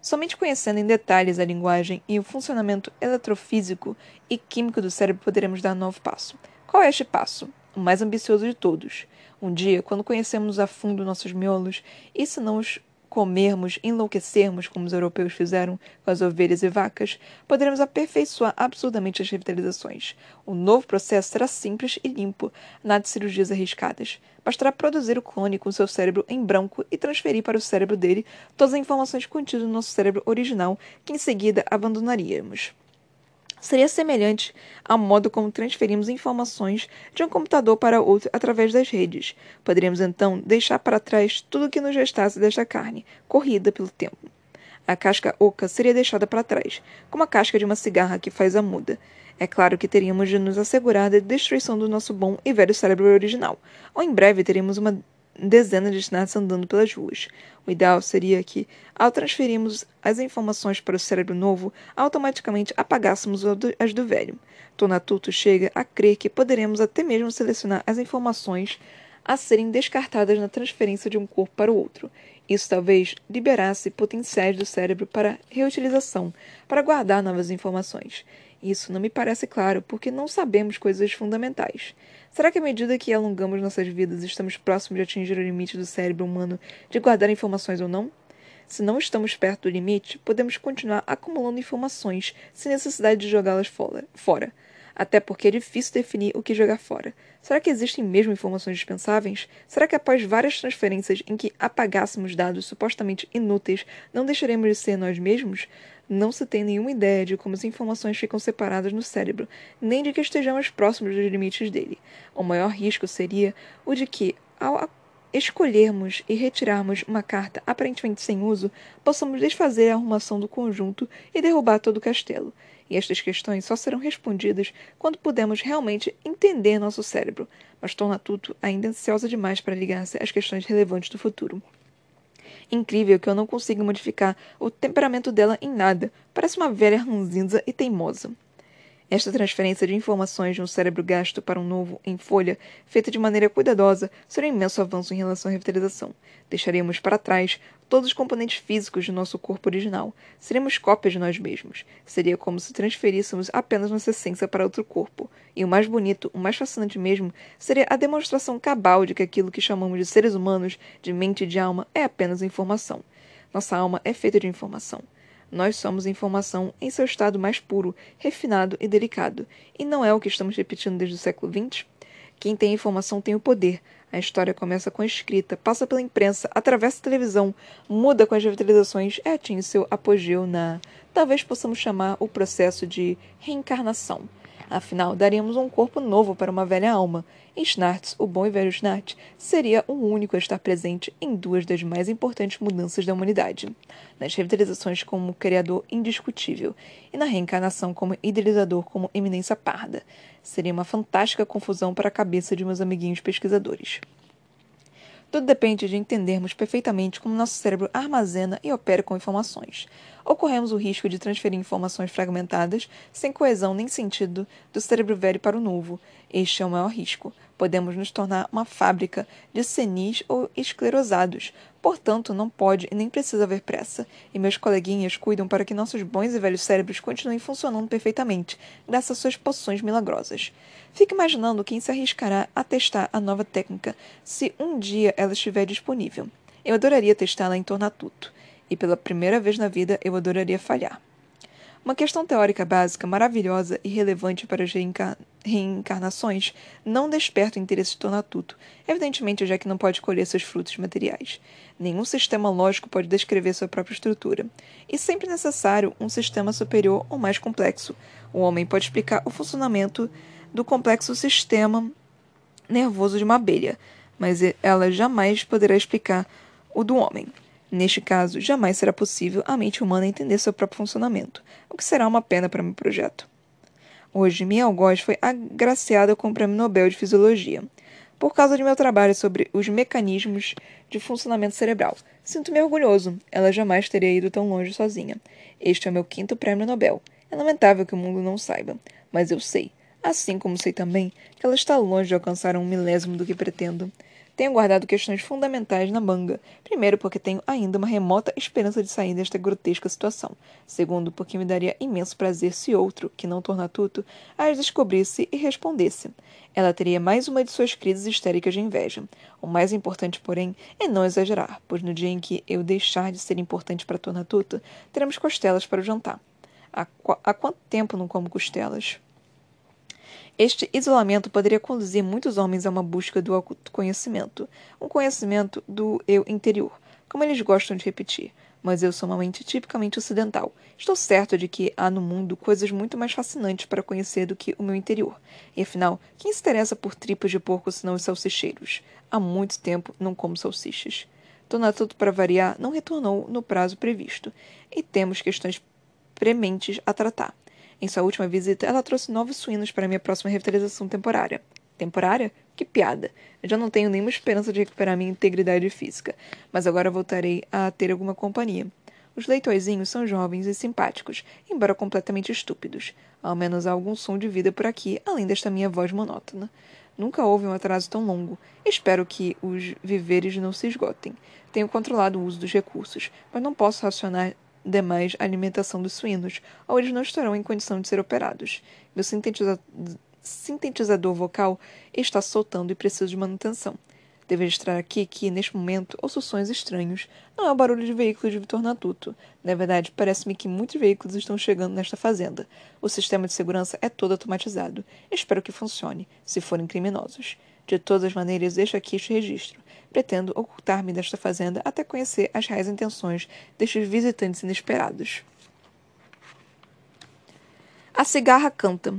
Somente conhecendo em detalhes a linguagem e o funcionamento eletrofísico e químico do cérebro poderemos dar um novo passo. Qual é este passo? O mais ambicioso de todos. Um dia, quando conhecemos a fundo nossos miolos, e se não os comermos, enlouquecermos, como os europeus fizeram com as ovelhas e vacas, poderemos aperfeiçoar absurdamente as revitalizações. O novo processo será simples e limpo, nada de cirurgias arriscadas. Bastará produzir o clone com seu cérebro em branco e transferir para o cérebro dele todas as informações contidas no nosso cérebro original, que em seguida abandonaríamos seria semelhante ao modo como transferimos informações de um computador para outro através das redes. Poderíamos então deixar para trás tudo o que nos restasse desta carne, corrida pelo tempo. A casca oca seria deixada para trás, como a casca de uma cigarra que faz a muda. É claro que teríamos de nos assegurar da destruição do nosso bom e velho cérebro original, ou em breve teríamos uma dezenas de snaps andando pelas ruas. O ideal seria que, ao transferirmos as informações para o cérebro novo, automaticamente apagássemos as do velho. Tonatuto chega a crer que poderemos até mesmo selecionar as informações a serem descartadas na transferência de um corpo para o outro. Isso talvez liberasse potenciais do cérebro para reutilização, para guardar novas informações. Isso não me parece claro, porque não sabemos coisas fundamentais. Será que à medida que alongamos nossas vidas estamos próximos de atingir o limite do cérebro humano de guardar informações ou não? Se não estamos perto do limite, podemos continuar acumulando informações sem necessidade de jogá-las fora. Até porque é difícil definir o que jogar fora. Será que existem mesmo informações dispensáveis? Será que após várias transferências em que apagássemos dados supostamente inúteis, não deixaremos de ser nós mesmos? Não se tem nenhuma ideia de como as informações ficam separadas no cérebro, nem de que estejamos próximos dos limites dele. O maior risco seria o de que, ao escolhermos e retirarmos uma carta aparentemente sem uso, possamos desfazer a arrumação do conjunto e derrubar todo o castelo. E estas questões só serão respondidas quando pudermos realmente entender nosso cérebro. Mas torna tudo ainda ansiosa demais para ligar-se às questões relevantes do futuro. Incrível que eu não consiga modificar o temperamento dela em nada. Parece uma velha ranzinza e teimosa. Esta transferência de informações de um cérebro gasto para um novo em folha, feita de maneira cuidadosa, será um imenso avanço em relação à revitalização. Deixaríamos para trás todos os componentes físicos de nosso corpo original. Seríamos cópias de nós mesmos. Seria como se transferíssemos apenas nossa essência para outro corpo. E o mais bonito, o mais fascinante mesmo, seria a demonstração cabal de que aquilo que chamamos de seres humanos, de mente e de alma, é apenas informação. Nossa alma é feita de informação. Nós somos informação em seu estado mais puro, refinado e delicado. E não é o que estamos repetindo desde o século XX? Quem tem informação tem o poder. A história começa com a escrita, passa pela imprensa, atravessa a televisão, muda com as revitalizações e atinge seu apogeu na. Talvez possamos chamar o processo de reencarnação. Afinal, daríamos um corpo novo para uma velha alma. E Schnartz, o bom e velho Schnartz, seria o único a estar presente em duas das mais importantes mudanças da humanidade: nas revitalizações como criador indiscutível e na reencarnação como idealizador como eminência parda. Seria uma fantástica confusão para a cabeça de meus amiguinhos pesquisadores. Tudo depende de entendermos perfeitamente como nosso cérebro armazena e opera com informações. Ocorremos o risco de transferir informações fragmentadas, sem coesão nem sentido, do cérebro velho para o novo. Este é o maior risco. Podemos nos tornar uma fábrica de senis ou esclerosados, Portanto, não pode e nem precisa haver pressa, e meus coleguinhas cuidam para que nossos bons e velhos cérebros continuem funcionando perfeitamente, graças às suas poções milagrosas. Fique imaginando quem se arriscará a testar a nova técnica se um dia ela estiver disponível. Eu adoraria testá-la em Tornatuto, e pela primeira vez na vida eu adoraria falhar. Uma questão teórica básica maravilhosa e relevante para as reencarnações não desperta o interesse de Tornatuto, evidentemente já que não pode colher seus frutos materiais. Nenhum sistema lógico pode descrever sua própria estrutura. E sempre necessário um sistema superior ou mais complexo. O homem pode explicar o funcionamento do complexo sistema nervoso de uma abelha, mas ela jamais poderá explicar o do homem. Neste caso, jamais será possível a mente humana entender seu próprio funcionamento, o que será uma pena para meu projeto. Hoje, minha algoz foi agraciada com o Prêmio Nobel de Fisiologia, por causa de meu trabalho sobre os mecanismos de funcionamento cerebral. Sinto-me orgulhoso, ela jamais teria ido tão longe sozinha. Este é o meu quinto Prêmio Nobel. É lamentável que o mundo não saiba, mas eu sei, assim como sei também que ela está longe de alcançar um milésimo do que pretendo. Tenho guardado questões fundamentais na manga. Primeiro, porque tenho ainda uma remota esperança de sair desta grotesca situação. Segundo, porque me daria imenso prazer se outro, que não Tornatuto, as descobrisse e respondesse. Ela teria mais uma de suas crises histéricas de inveja. O mais importante, porém, é não exagerar, pois no dia em que eu deixar de ser importante para Tornatuto, teremos costelas para o jantar. Há, qu há quanto tempo não como costelas? Este isolamento poderia conduzir muitos homens a uma busca do autoconhecimento, um conhecimento do eu interior, como eles gostam de repetir. Mas eu sou uma mente tipicamente ocidental. Estou certo de que há no mundo coisas muito mais fascinantes para conhecer do que o meu interior. E afinal, quem se interessa por tripas de porco senão os salsicheiros? Há muito tempo não como salsichas. Tonatuto, para variar, não retornou no prazo previsto, e temos questões prementes a tratar. Em sua última visita, ela trouxe novos suínos para minha próxima revitalização temporária. Temporária? Que piada! Eu já não tenho nenhuma esperança de recuperar minha integridade física, mas agora voltarei a ter alguma companhia. Os leitoizinhos são jovens e simpáticos, embora completamente estúpidos. Ao menos há algum som de vida por aqui, além desta minha voz monótona. Nunca houve um atraso tão longo. Espero que os viveres não se esgotem. Tenho controlado o uso dos recursos, mas não posso racionar demais alimentação dos suínos, ou eles não estarão em condição de ser operados. Meu sintetizador, sintetizador vocal está soltando e preciso de manutenção. Devo registrar aqui que, neste momento, ouço sons estranhos. Não é o barulho de veículos de Vitor Natuto. Na verdade, parece-me que muitos veículos estão chegando nesta fazenda. O sistema de segurança é todo automatizado. Espero que funcione, se forem criminosos. De todas as maneiras, deixo aqui este registro. Pretendo ocultar-me desta fazenda até conhecer as reais intenções destes visitantes inesperados. A cigarra canta.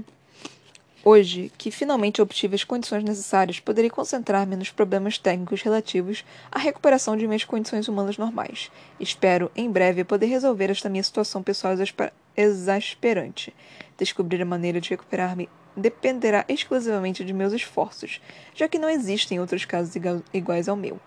Hoje, que finalmente obtive as condições necessárias, poderei concentrar-me nos problemas técnicos relativos à recuperação de minhas condições humanas normais. Espero, em breve, poder resolver esta minha situação pessoal exasperante. Descobrir a maneira de recuperar-me dependerá exclusivamente de meus esforços, já que não existem outros casos iguais ao meu.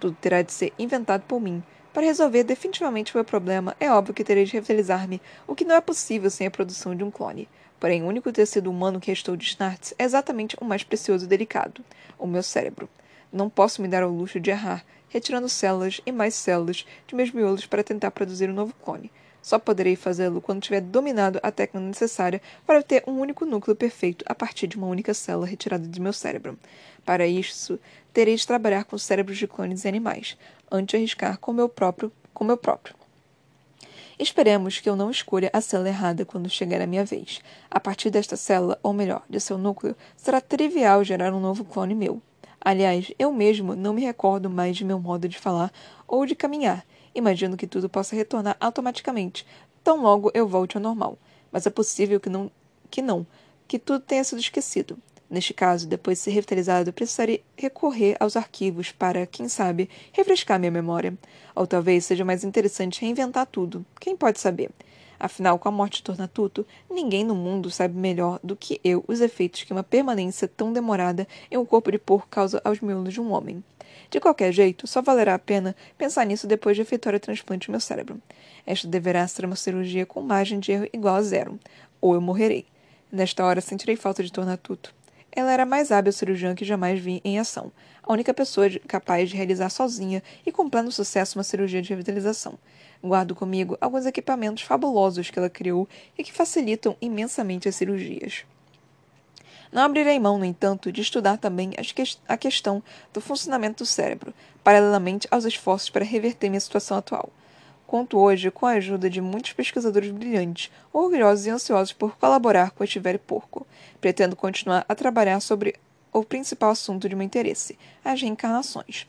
Tudo terá de ser inventado por mim. Para resolver definitivamente o meu problema, é óbvio que terei de revitalizar-me, o que não é possível sem a produção de um clone. Porém, o único tecido humano que restou de Snartz é exatamente o mais precioso e delicado: o meu cérebro. Não posso me dar ao luxo de errar, retirando células e mais células de meus miolos para tentar produzir um novo clone. Só poderei fazê-lo quando tiver dominado a técnica necessária para ter um único núcleo perfeito a partir de uma única célula retirada de meu cérebro. Para isso, terei de trabalhar com cérebros de clones e animais, antes de arriscar com meu próprio, com meu próprio. Esperemos que eu não escolha a célula errada quando chegar a minha vez. A partir desta célula, ou melhor, de seu núcleo, será trivial gerar um novo clone meu. Aliás, eu mesmo não me recordo mais de meu modo de falar ou de caminhar, Imagino que tudo possa retornar automaticamente, tão logo eu volte ao normal. Mas é possível que não, que não que tudo tenha sido esquecido. Neste caso, depois de ser revitalizado, precisaria recorrer aos arquivos para, quem sabe, refrescar minha memória. Ou talvez seja mais interessante reinventar tudo. Quem pode saber? Afinal, com a morte de Tornatuto, ninguém no mundo sabe melhor do que eu os efeitos que uma permanência tão demorada em um corpo de porco causa aos miolos de um homem. De qualquer jeito, só valerá a pena pensar nisso depois de efetuar o transplante do meu cérebro. Esta deverá ser uma cirurgia com margem de erro igual a zero, ou eu morrerei. Nesta hora sentirei falta de Tornatuto. Ela era a mais hábil cirurgiã que jamais vi em ação, a única pessoa capaz de realizar sozinha e com pleno sucesso uma cirurgia de revitalização. Guardo comigo alguns equipamentos fabulosos que ela criou e que facilitam imensamente as cirurgias. Não abrirei mão, no entanto, de estudar também a questão do funcionamento do cérebro, paralelamente aos esforços para reverter minha situação atual. Conto hoje com a ajuda de muitos pesquisadores brilhantes, orgulhosos e ansiosos por colaborar com este velho porco. Pretendo continuar a trabalhar sobre o principal assunto de meu interesse, as reencarnações.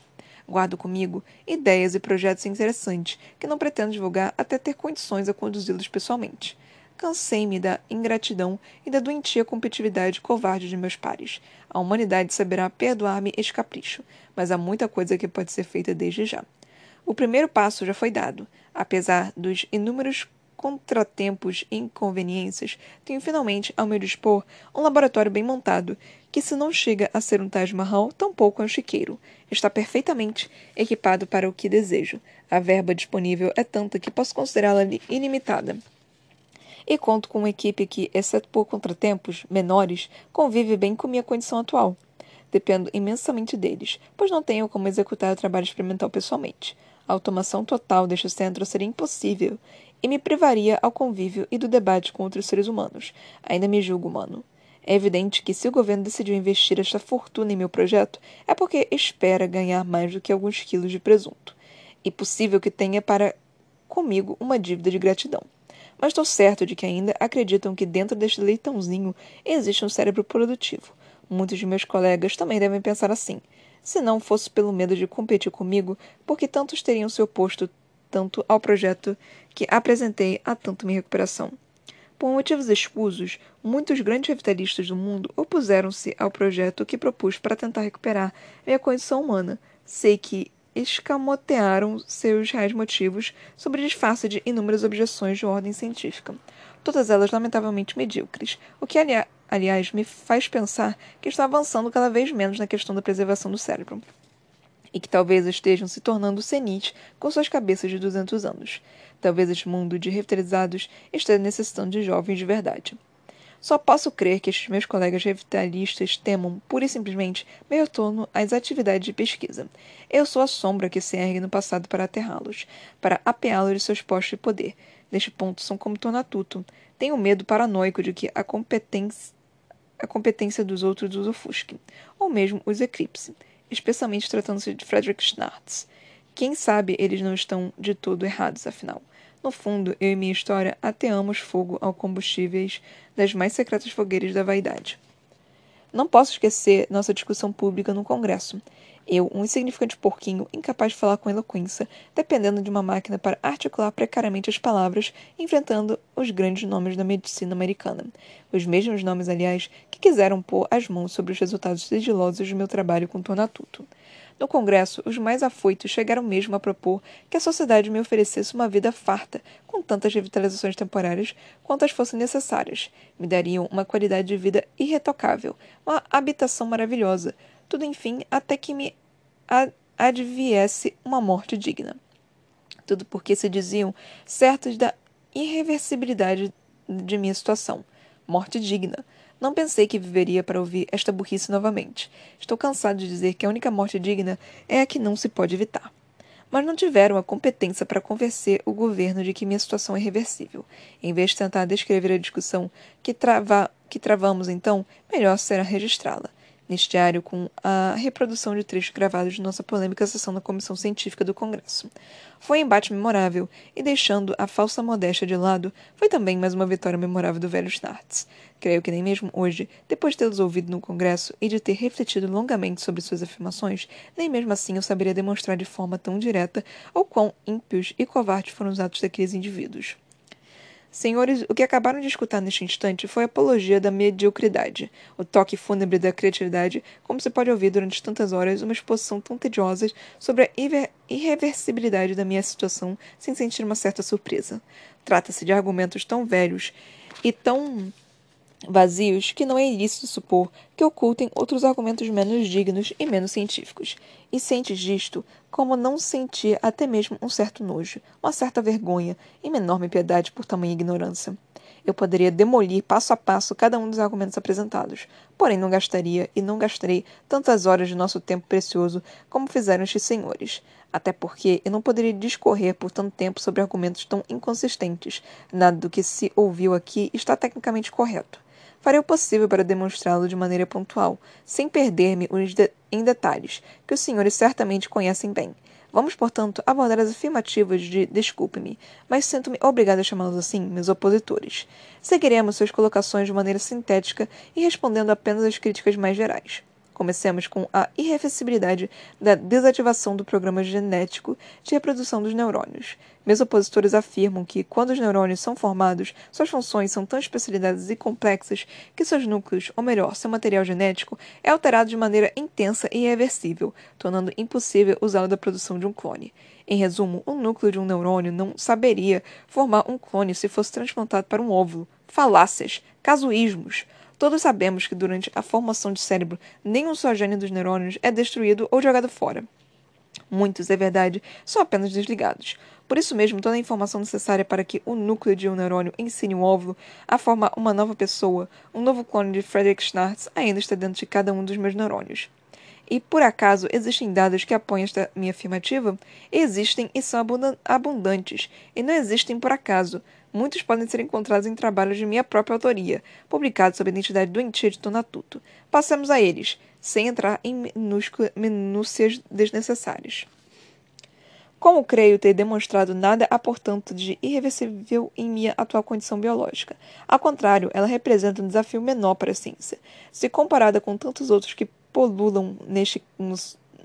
Guardo comigo ideias e projetos interessantes que não pretendo divulgar até ter condições a conduzi-los pessoalmente. Cansei-me da ingratidão e da doentia competitividade covarde de meus pares. A humanidade saberá perdoar-me este capricho, mas há muita coisa que pode ser feita desde já. O primeiro passo já foi dado. Apesar dos inúmeros contratempos e inconveniências, tenho finalmente ao meu dispor um laboratório bem montado, que se não chega a ser um Taj Mahal, tampouco é um chiqueiro. Está perfeitamente equipado para o que desejo. A verba disponível é tanta que posso considerá-la ilimitada. E conto com uma equipe que, exceto por contratempos menores, convive bem com minha condição atual. Dependo imensamente deles, pois não tenho como executar o trabalho experimental pessoalmente. A automação total deste centro seria impossível e me privaria ao convívio e do debate com outros seres humanos. Ainda me julgo humano. É evidente que se o governo decidiu investir esta fortuna em meu projeto, é porque espera ganhar mais do que alguns quilos de presunto. E possível que tenha para comigo uma dívida de gratidão. Mas estou certo de que ainda acreditam que dentro deste leitãozinho existe um cérebro produtivo. Muitos de meus colegas também devem pensar assim se não fosse pelo medo de competir comigo, porque tantos teriam se oposto tanto ao projeto que apresentei a tanto minha recuperação. Por motivos escusos, muitos grandes revitalistas do mundo opuseram-se ao projeto que propus para tentar recuperar minha condição humana. Sei que escamotearam seus reais motivos sobre disfarce de inúmeras objeções de ordem científica, todas elas lamentavelmente medíocres, o que, aliás, aliás, me faz pensar que está avançando cada vez menos na questão da preservação do cérebro. E que talvez estejam se tornando senis com suas cabeças de 200 anos. Talvez este mundo de revitalizados esteja necessitando de jovens de verdade. Só posso crer que estes meus colegas revitalistas temam, pura e simplesmente, meu retorno às atividades de pesquisa. Eu sou a sombra que se ergue no passado para aterrá-los, para apeá-los de seus postos de poder. Neste ponto, são como Tornatuto. Tenho medo paranoico de que a competência a competência dos outros os ofusque, ou mesmo os eclipse, especialmente tratando-se de Frederick Schnartz. Quem sabe eles não estão de todo errados, afinal. No fundo, eu e minha história ateamos fogo ao combustíveis das mais secretas fogueiras da vaidade. Não posso esquecer nossa discussão pública no Congresso, eu, um insignificante porquinho, incapaz de falar com eloquência, dependendo de uma máquina para articular precariamente as palavras, enfrentando os grandes nomes da medicina americana. Os mesmos nomes, aliás, que quiseram pôr as mãos sobre os resultados sigilosos do meu trabalho com Tornatuto. No Congresso, os mais afoitos chegaram mesmo a propor que a sociedade me oferecesse uma vida farta, com tantas revitalizações temporárias quantas fossem necessárias. Me dariam uma qualidade de vida irretocável, uma habitação maravilhosa, tudo enfim até que me adviesse uma morte digna. Tudo porque se diziam certos da irreversibilidade de minha situação. Morte digna. Não pensei que viveria para ouvir esta burrice novamente. Estou cansado de dizer que a única morte digna é a que não se pode evitar. Mas não tiveram a competência para convencer o governo de que minha situação é reversível. Em vez de tentar descrever a discussão que, trava, que travamos então, melhor será registrá-la neste diário com a reprodução de trechos gravados de nossa polêmica sessão da Comissão Científica do Congresso. Foi um embate memorável, e deixando a falsa modéstia de lado, foi também mais uma vitória memorável do velho Schnartz. Creio que nem mesmo hoje, depois de tê-los ouvido no Congresso e de ter refletido longamente sobre suas afirmações, nem mesmo assim eu saberia demonstrar de forma tão direta o quão ímpios e covardes foram os atos daqueles indivíduos. Senhores, o que acabaram de escutar neste instante foi a apologia da mediocridade, o toque fúnebre da criatividade, como se pode ouvir durante tantas horas uma exposição tão tediosa sobre a irreversibilidade da minha situação sem sentir uma certa surpresa. Trata-se de argumentos tão velhos e tão vazios que não é ilícito supor que ocultem outros argumentos menos dignos e menos científicos. E sentes disto como não sentir até mesmo um certo nojo, uma certa vergonha e uma enorme piedade por tamanha ignorância. Eu poderia demolir passo a passo cada um dos argumentos apresentados, porém não gastaria e não gastarei tantas horas de nosso tempo precioso como fizeram estes senhores. Até porque eu não poderia discorrer por tanto tempo sobre argumentos tão inconsistentes. Nada do que se ouviu aqui está tecnicamente correto. Farei o possível para demonstrá-lo de maneira pontual, sem perder-me de em detalhes, que os senhores certamente conhecem bem. Vamos, portanto, abordar as afirmativas de desculpe-me, mas sinto-me obrigado a chamá-los assim, meus opositores. Seguiremos suas colocações de maneira sintética e respondendo apenas às críticas mais gerais. Comecemos com a irreversibilidade da desativação do programa genético de reprodução dos neurônios. Meus opositores afirmam que, quando os neurônios são formados, suas funções são tão especializadas e complexas que seus núcleos, ou melhor, seu material genético, é alterado de maneira intensa e irreversível, tornando impossível usá-lo da produção de um clone. Em resumo, o núcleo de um neurônio não saberia formar um clone se fosse transplantado para um óvulo. Falácias, casuísmos. Todos sabemos que durante a formação de cérebro, nenhum só gene dos neurônios é destruído ou jogado fora. Muitos, é verdade, são apenas desligados. Por isso mesmo, toda a informação necessária para que o núcleo de um neurônio ensine um óvulo a formar uma nova pessoa, um novo clone de Frederick Schnartz, ainda está dentro de cada um dos meus neurônios. E por acaso existem dados que apoiam esta minha afirmativa? Existem e são abundantes, e não existem por acaso. Muitos podem ser encontrados em trabalhos de minha própria autoria, publicados sob a identidade doentia de Tonatuto. Passemos a eles, sem entrar em minúcias desnecessárias. Como creio ter demonstrado, nada há, portanto, de irreversível em minha atual condição biológica. Ao contrário, ela representa um desafio menor para a ciência, se comparada com tantos outros que polulam neste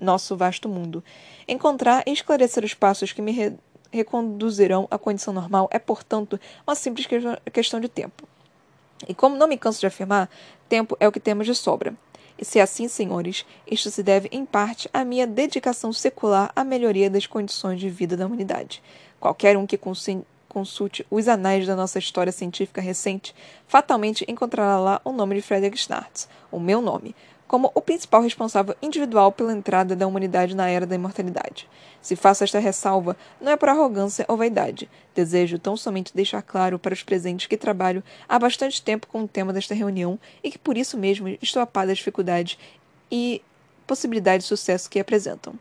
nosso vasto mundo. Encontrar e esclarecer os passos que me reconduzirão à condição normal é, portanto, uma simples questão de tempo. E como não me canso de afirmar, tempo é o que temos de sobra. E se é assim, senhores, isto se deve em parte à minha dedicação secular à melhoria das condições de vida da humanidade. Qualquer um que consulte os anais da nossa história científica recente fatalmente encontrará lá o nome de Frederick Schnartz, o meu nome, como o principal responsável individual pela entrada da humanidade na era da imortalidade. Se faço esta ressalva, não é por arrogância ou vaidade. Desejo tão somente deixar claro para os presentes que trabalho há bastante tempo com o tema desta reunião e que por isso mesmo estou a par das dificuldades e possibilidades de sucesso que apresentam.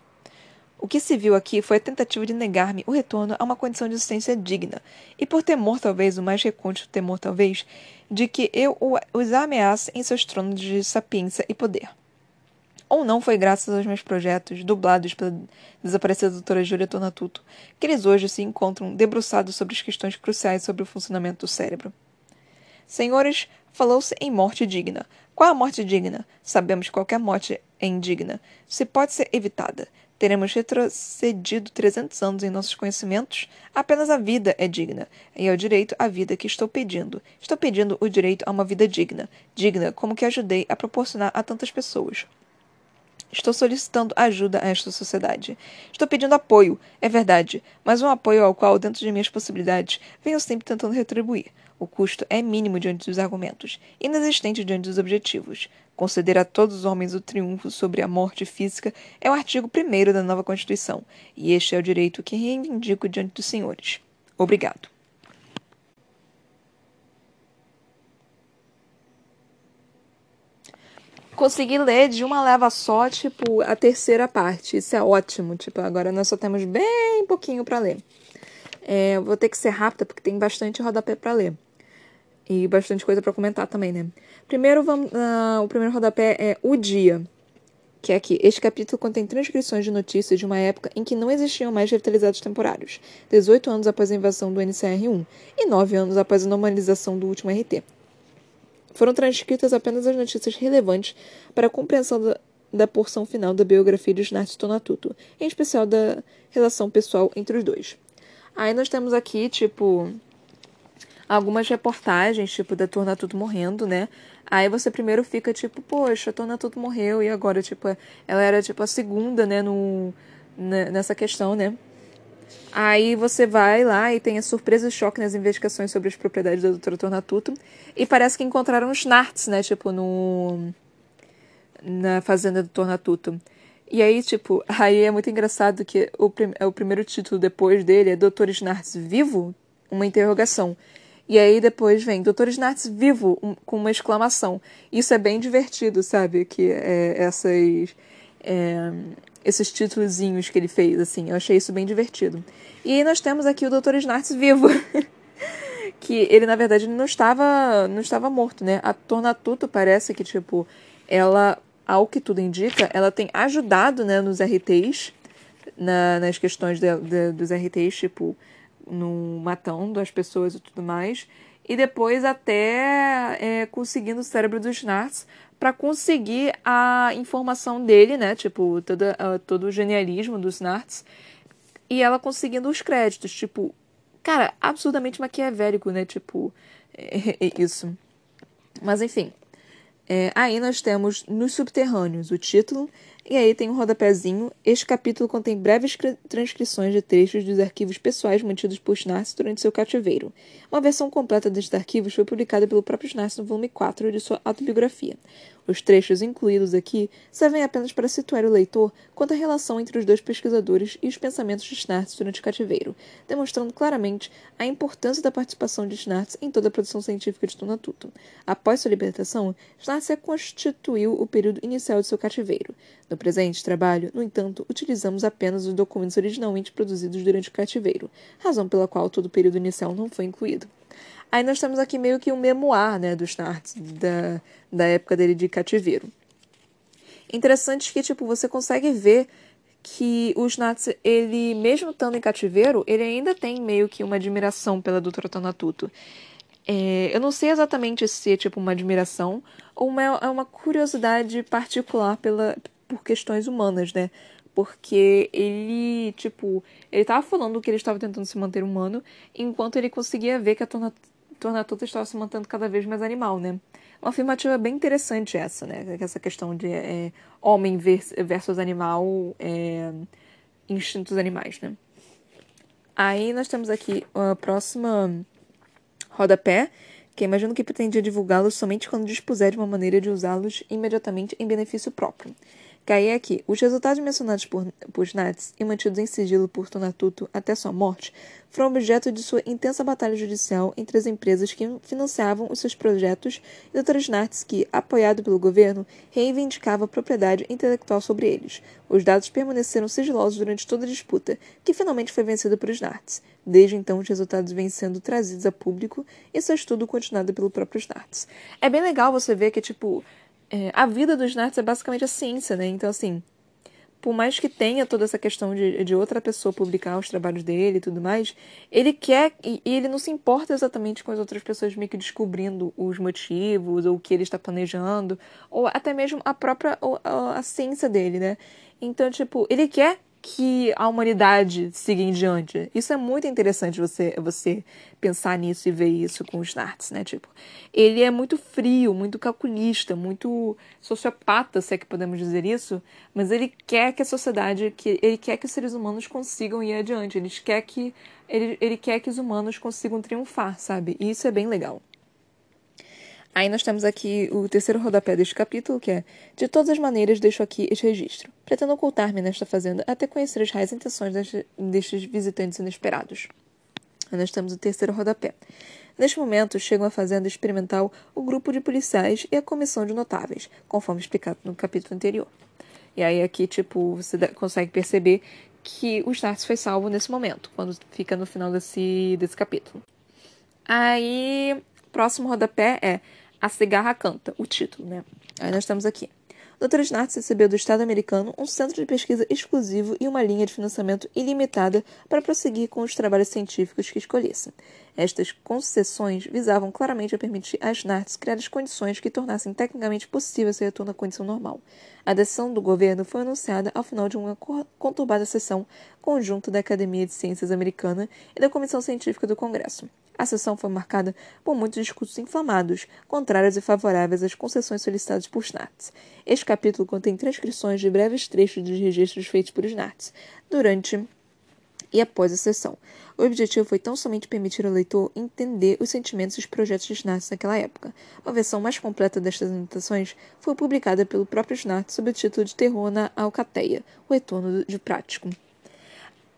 O que se viu aqui foi a tentativa de negar-me o retorno a uma condição de existência digna, e por temor, talvez, o mais recôndito temor, talvez, de que eu os ameace em seus tronos de sapiência e poder. Ou não foi graças aos meus projetos, dublados pela desaparecida doutora Júlia Tornatuto, que eles hoje se encontram debruçados sobre as questões cruciais sobre o funcionamento do cérebro. Senhores, falou-se em morte digna. Qual a morte digna? Sabemos que qualquer morte é indigna. Se pode ser evitada. Teremos retrocedido 300 anos em nossos conhecimentos? Apenas a vida é digna, e é o direito à vida que estou pedindo. Estou pedindo o direito a uma vida digna, digna como que ajudei a proporcionar a tantas pessoas. Estou solicitando ajuda a esta sociedade. Estou pedindo apoio, é verdade, mas um apoio ao qual, dentro de minhas possibilidades, venho sempre tentando retribuir. O custo é mínimo diante dos argumentos, inexistente diante dos objetivos. Conceder a todos os homens o triunfo sobre a morte física é o artigo 1 da nova Constituição, e este é o direito que reivindico diante dos senhores. Obrigado. Consegui ler de uma leva só, tipo, a terceira parte. Isso é ótimo. Tipo, agora nós só temos bem pouquinho para ler. É, vou ter que ser rápida porque tem bastante rodapé para ler. E bastante coisa para comentar também, né? Primeiro, vamos, uh, o primeiro rodapé é O Dia, que é aqui. Este capítulo contém transcrições de notícias de uma época em que não existiam mais revitalizados temporários, 18 anos após a invasão do NCR-1 e 9 anos após a normalização do último RT. Foram transcritas apenas as notícias relevantes para a compreensão da, da porção final da biografia de Snart Tonatuto, em especial da relação pessoal entre os dois. Aí nós temos aqui, tipo, algumas reportagens, tipo, da Tornatuto morrendo, né? Aí você primeiro fica tipo, poxa, a Tornatuto morreu e agora, tipo, ela era tipo a segunda, né, no, nessa questão, né? Aí você vai lá e tem a surpresa e choque nas investigações sobre as propriedades da doutora Tornatuto. E parece que encontraram os Narts, né? Tipo, no. Na fazenda do Tornatuto. E aí, tipo, aí é muito engraçado que o, prim o primeiro título depois dele é Doutor Snartz vivo? Uma interrogação. E aí depois vem Doutor Snartz vivo? Um, com uma exclamação. Isso é bem divertido, sabe? Que é, essas. É, esses títulozinhos que ele fez, assim. Eu achei isso bem divertido. E aí nós temos aqui o Dr. Snartz vivo. que ele, na verdade, não estava, não estava morto, né? A Tornatuto parece que, tipo, ela, ao que tudo indica, ela tem ajudado, né, nos RTs, na, nas questões de, de, dos RTs, tipo, no matando as pessoas e tudo mais. E depois até é, conseguindo o cérebro dos Snartz para conseguir a informação dele, né? Tipo, uh, todo o genialismo dos Narts. E ela conseguindo os créditos, tipo, cara, absurdamente maquiavélico, né? Tipo, é, é isso. Mas enfim. É, aí nós temos Nos Subterrâneos, o título, e aí tem um rodapézinho. Este capítulo contém breves transcrições de trechos dos arquivos pessoais mantidos por Schnartz durante seu cativeiro. Uma versão completa destes arquivos foi publicada pelo próprio Schnartz no volume 4 de sua autobiografia. Os trechos incluídos aqui servem apenas para situar o leitor quanto à relação entre os dois pesquisadores e os pensamentos de Schnartz durante o cativeiro, demonstrando claramente a importância da participação de Schnartz em toda a produção científica de Tonatuto. Após sua libertação, Schnartz reconstituiu o período inicial de seu cativeiro. No presente trabalho, no entanto, utilizamos apenas os documentos originalmente produzidos durante o cativeiro, razão pela qual todo o período inicial não foi incluído. Aí nós temos aqui meio que um memoir, né, do Snartz, da, da época dele de cativeiro. Interessante que, tipo, você consegue ver que o Snartz, ele, mesmo estando em cativeiro, ele ainda tem meio que uma admiração pela doutora Tanatuto. É, eu não sei exatamente se é, tipo, uma admiração ou uma, é uma curiosidade particular pela, por questões humanas, né? porque ele, tipo, ele tava falando que ele estava tentando se manter humano, enquanto ele conseguia ver que a Tornatuta estava se mantendo cada vez mais animal, né? Uma afirmativa bem interessante essa, né? Essa questão de é, homem versus animal, é, instintos animais, né? Aí nós temos aqui a próxima rodapé, que imagino que pretendia divulgá-los somente quando dispuser de uma maneira de usá-los imediatamente em benefício próprio. Caí aqui. Os resultados mencionados por, por Nats e mantidos em sigilo por Tonatuto até sua morte foram objeto de sua intensa batalha judicial entre as empresas que financiavam os seus projetos e Dr. Nats que, apoiado pelo governo, reivindicava propriedade intelectual sobre eles. Os dados permaneceram sigilosos durante toda a disputa, que finalmente foi vencida por Snartz. Desde então, os resultados vêm sendo trazidos a público e seu estudo continuado pelo próprio Snartz. É bem legal você ver que, tipo, é, a vida dos nerds é basicamente a ciência, né? Então, assim, por mais que tenha toda essa questão de, de outra pessoa publicar os trabalhos dele e tudo mais, ele quer e, e ele não se importa exatamente com as outras pessoas meio que descobrindo os motivos ou o que ele está planejando, ou até mesmo a própria a, a ciência dele, né? Então, tipo, ele quer que a humanidade siga em diante. Isso é muito interessante você você pensar nisso e ver isso com os Narts, né? Tipo, ele é muito frio, muito calculista, muito sociopata, se é que podemos dizer isso, mas ele quer que a sociedade, que ele quer que os seres humanos consigam ir adiante, ele quer que ele, ele quer que os humanos consigam triunfar, sabe? E isso é bem legal. Aí nós temos aqui o terceiro rodapé deste capítulo, que é De todas as maneiras, deixo aqui este registro. Pretendo ocultar-me nesta fazenda até conhecer as reais intenções deste, destes visitantes inesperados. Aí nós temos o terceiro rodapé. Neste momento, chegam à fazenda experimental o grupo de policiais e a comissão de notáveis, conforme explicado no capítulo anterior. E aí aqui, tipo, você consegue perceber que o Starks foi salvo nesse momento, quando fica no final desse, desse capítulo. Aí, próximo rodapé é a Cigarra Canta, o título, né? Aí nós estamos aqui. Dr. Snartz recebeu do Estado americano um centro de pesquisa exclusivo e uma linha de financiamento ilimitada para prosseguir com os trabalhos científicos que escolhesse. Estas concessões visavam claramente a permitir a Snartz criar as condições que tornassem tecnicamente possível seu retorno à condição normal. A decisão do governo foi anunciada ao final de uma conturbada sessão conjunta da Academia de Ciências Americana e da Comissão Científica do Congresso. A sessão foi marcada por muitos discursos inflamados, contrários e favoráveis às concessões solicitadas por Snartz. Este capítulo contém transcrições de breves trechos dos registros feitos por Snartz durante e após a sessão. O objetivo foi tão somente permitir ao leitor entender os sentimentos e os projetos de Snartz naquela época. Uma versão mais completa destas anotações foi publicada pelo próprio Snartz sob o título de Terror na Alcateia, o retorno de Prático.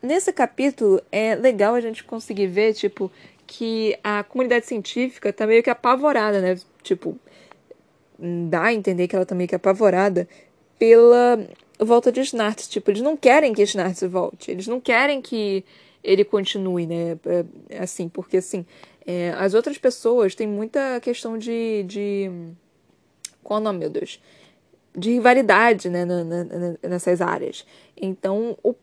Nesse capítulo é legal a gente conseguir ver, tipo, que a comunidade científica tá meio que apavorada, né? Tipo, dá a entender que ela tá meio que apavorada pela volta de Snartz. Tipo, eles não querem que Snartz volte. Eles não querem que ele continue, né? É, assim, porque assim, é, as outras pessoas têm muita questão de. de qual é o nome, meu Deus? De rivalidade, né? Na, na, nessas áreas. Então, o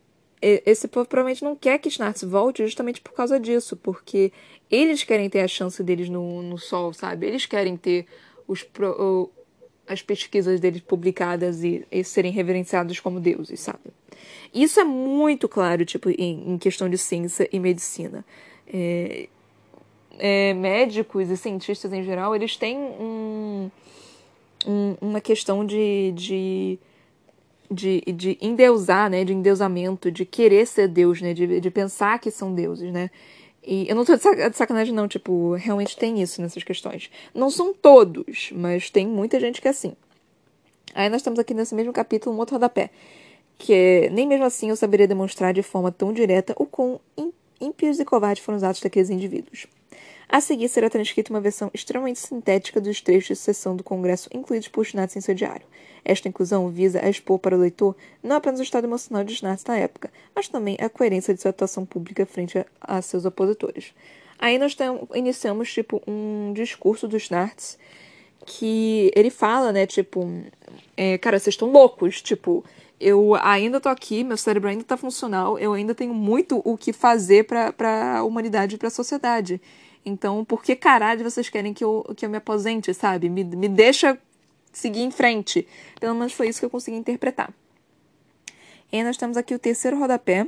esse povo provavelmente não quer que Snartz volte justamente por causa disso, porque eles querem ter a chance deles no, no sol, sabe? Eles querem ter os, as pesquisas deles publicadas e, e, serem reverenciados como deuses, sabe? Isso é muito claro, tipo, em, em questão de ciência e medicina. É, é, médicos e cientistas em geral, eles têm um, um, uma questão de, de de, de endeusar, né, de endeusamento, de querer ser Deus, né, de, de pensar que são deuses, né. E eu não tô de sacanagem, não, tipo, realmente tem isso nessas questões. Não são todos, mas tem muita gente que é assim. Aí nós temos aqui nesse mesmo capítulo um outro rodapé, que é, nem mesmo assim eu saberia demonstrar de forma tão direta o quão ímpios e covardes foram os atos daqueles indivíduos. A seguir será transcrita uma versão extremamente sintética dos trechos de sessão do Congresso incluídos por Schnatz em seu diário. Esta inclusão visa expor para o leitor não apenas o estado emocional de Schnatz na época, mas também a coerência de sua atuação pública frente a, a seus opositores. Aí nós tem, iniciamos, tipo, um discurso do Schnatz que ele fala, né, tipo, é, cara, vocês estão loucos, tipo, eu ainda tô aqui, meu cérebro ainda tá funcional, eu ainda tenho muito o que fazer para a humanidade e para a sociedade. Então, por que caralho vocês querem que eu, que eu me aposente, sabe? Me, me deixa seguir em frente. Pelo menos foi isso que eu consegui interpretar. E nós temos aqui o terceiro rodapé,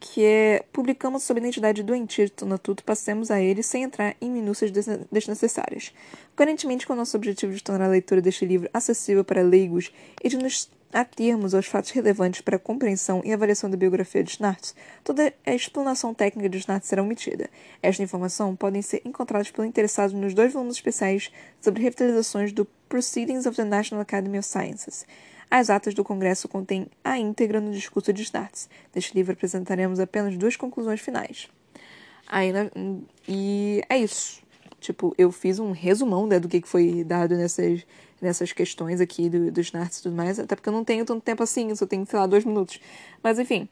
que é publicamos sob a identidade doentia de Tonatuto, passemos a ele sem entrar em minúcias desnecessárias. Coerentemente com o nosso objetivo de tornar a leitura deste livro acessível para leigos e de nos a termos aos fatos relevantes para a compreensão e avaliação da biografia de Schnartz, toda a explanação técnica de Schnartz será omitida. Esta informação podem ser encontradas pelo interessado nos dois volumes especiais sobre revitalizações do Proceedings of the National Academy of Sciences. As atas do Congresso contêm a íntegra no discurso de Schnartz. Neste livro apresentaremos apenas duas conclusões finais. Aí, e é isso. Tipo, eu fiz um resumão né, do que foi dado nessas nessas questões aqui do, dos narts e tudo mais, até porque eu não tenho tanto tempo assim, eu só tenho, sei lá, dois minutos. Mas enfim.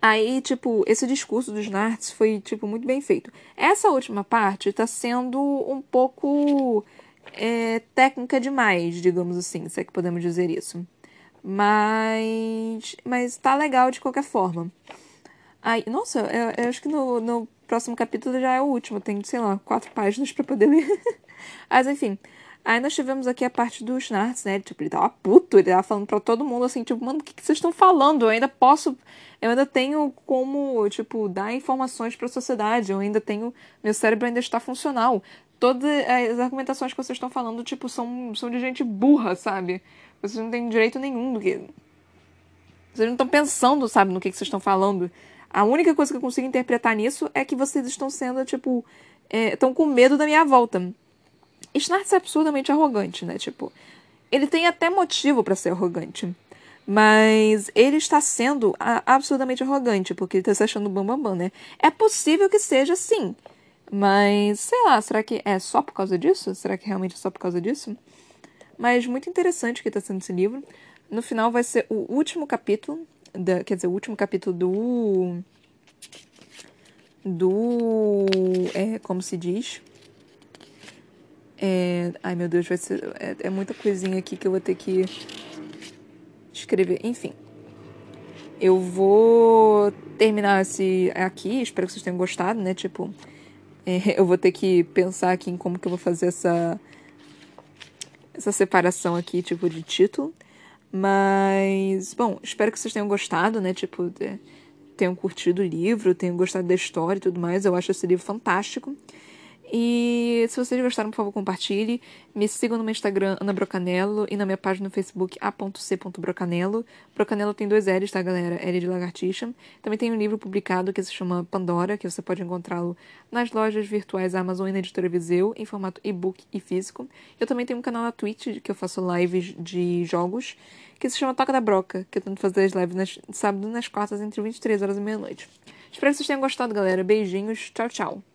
Aí, tipo, esse discurso dos narts foi, tipo, muito bem feito. Essa última parte tá sendo um pouco é, técnica demais, digamos assim, se é que podemos dizer isso. Mas. Mas tá legal de qualquer forma. Aí, nossa, eu, eu acho que no, no próximo capítulo já é o último. Tem, sei lá, quatro páginas para poder ler. Mas enfim. Aí nós tivemos aqui a parte do Schnartz, né? Tipo, ele tava puto, ele tava falando pra todo mundo assim, tipo, mano, o que, que vocês estão falando? Eu ainda posso. Eu ainda tenho como, tipo, dar informações para a sociedade. Eu ainda tenho. Meu cérebro ainda está funcional. Todas as argumentações que vocês estão falando, tipo, são, são de gente burra, sabe? Vocês não têm direito nenhum do que. Vocês não estão pensando, sabe, no que, que vocês estão falando. A única coisa que eu consigo interpretar nisso é que vocês estão sendo, tipo. Estão é, com medo da minha volta. Snartz é absurdamente arrogante, né? Tipo, ele tem até motivo para ser arrogante. Mas ele está sendo absurdamente arrogante, porque ele está se achando bambambam, bam, bam, né? É possível que seja assim. Mas, sei lá, será que é só por causa disso? Será que realmente é só por causa disso? Mas muito interessante que está sendo esse livro. No final vai ser o último capítulo, da, quer dizer, o último capítulo do. Do. É, como se diz? É, ai meu Deus, vai ser. É, é, muita coisinha aqui que eu vou ter que escrever. Enfim. Eu vou terminar esse aqui. Espero que vocês tenham gostado, né? Tipo, é, eu vou ter que pensar aqui em como que eu vou fazer essa. Essa separação aqui, tipo, de título. Mas, bom, espero que vocês tenham gostado, né? Tipo, de, tenham curtido o livro, tenham gostado da história e tudo mais. Eu acho esse livro fantástico. E se vocês gostaram, por favor, compartilhe. Me sigam no meu Instagram, Ana Brocanello, e na minha página no Facebook, a.c.brocanello. Brocanello tem dois L's, tá, galera? L de lagartixa. Também tem um livro publicado que se chama Pandora, que você pode encontrá-lo nas lojas virtuais Amazon e na editora Viseu, em formato e-book e físico. Eu também tenho um canal na Twitch, que eu faço lives de jogos, que se chama Toca da Broca, que eu tento fazer as lives nas, sábado nas quartas, entre 23 horas e meia-noite. Espero que vocês tenham gostado, galera. Beijinhos. Tchau, tchau.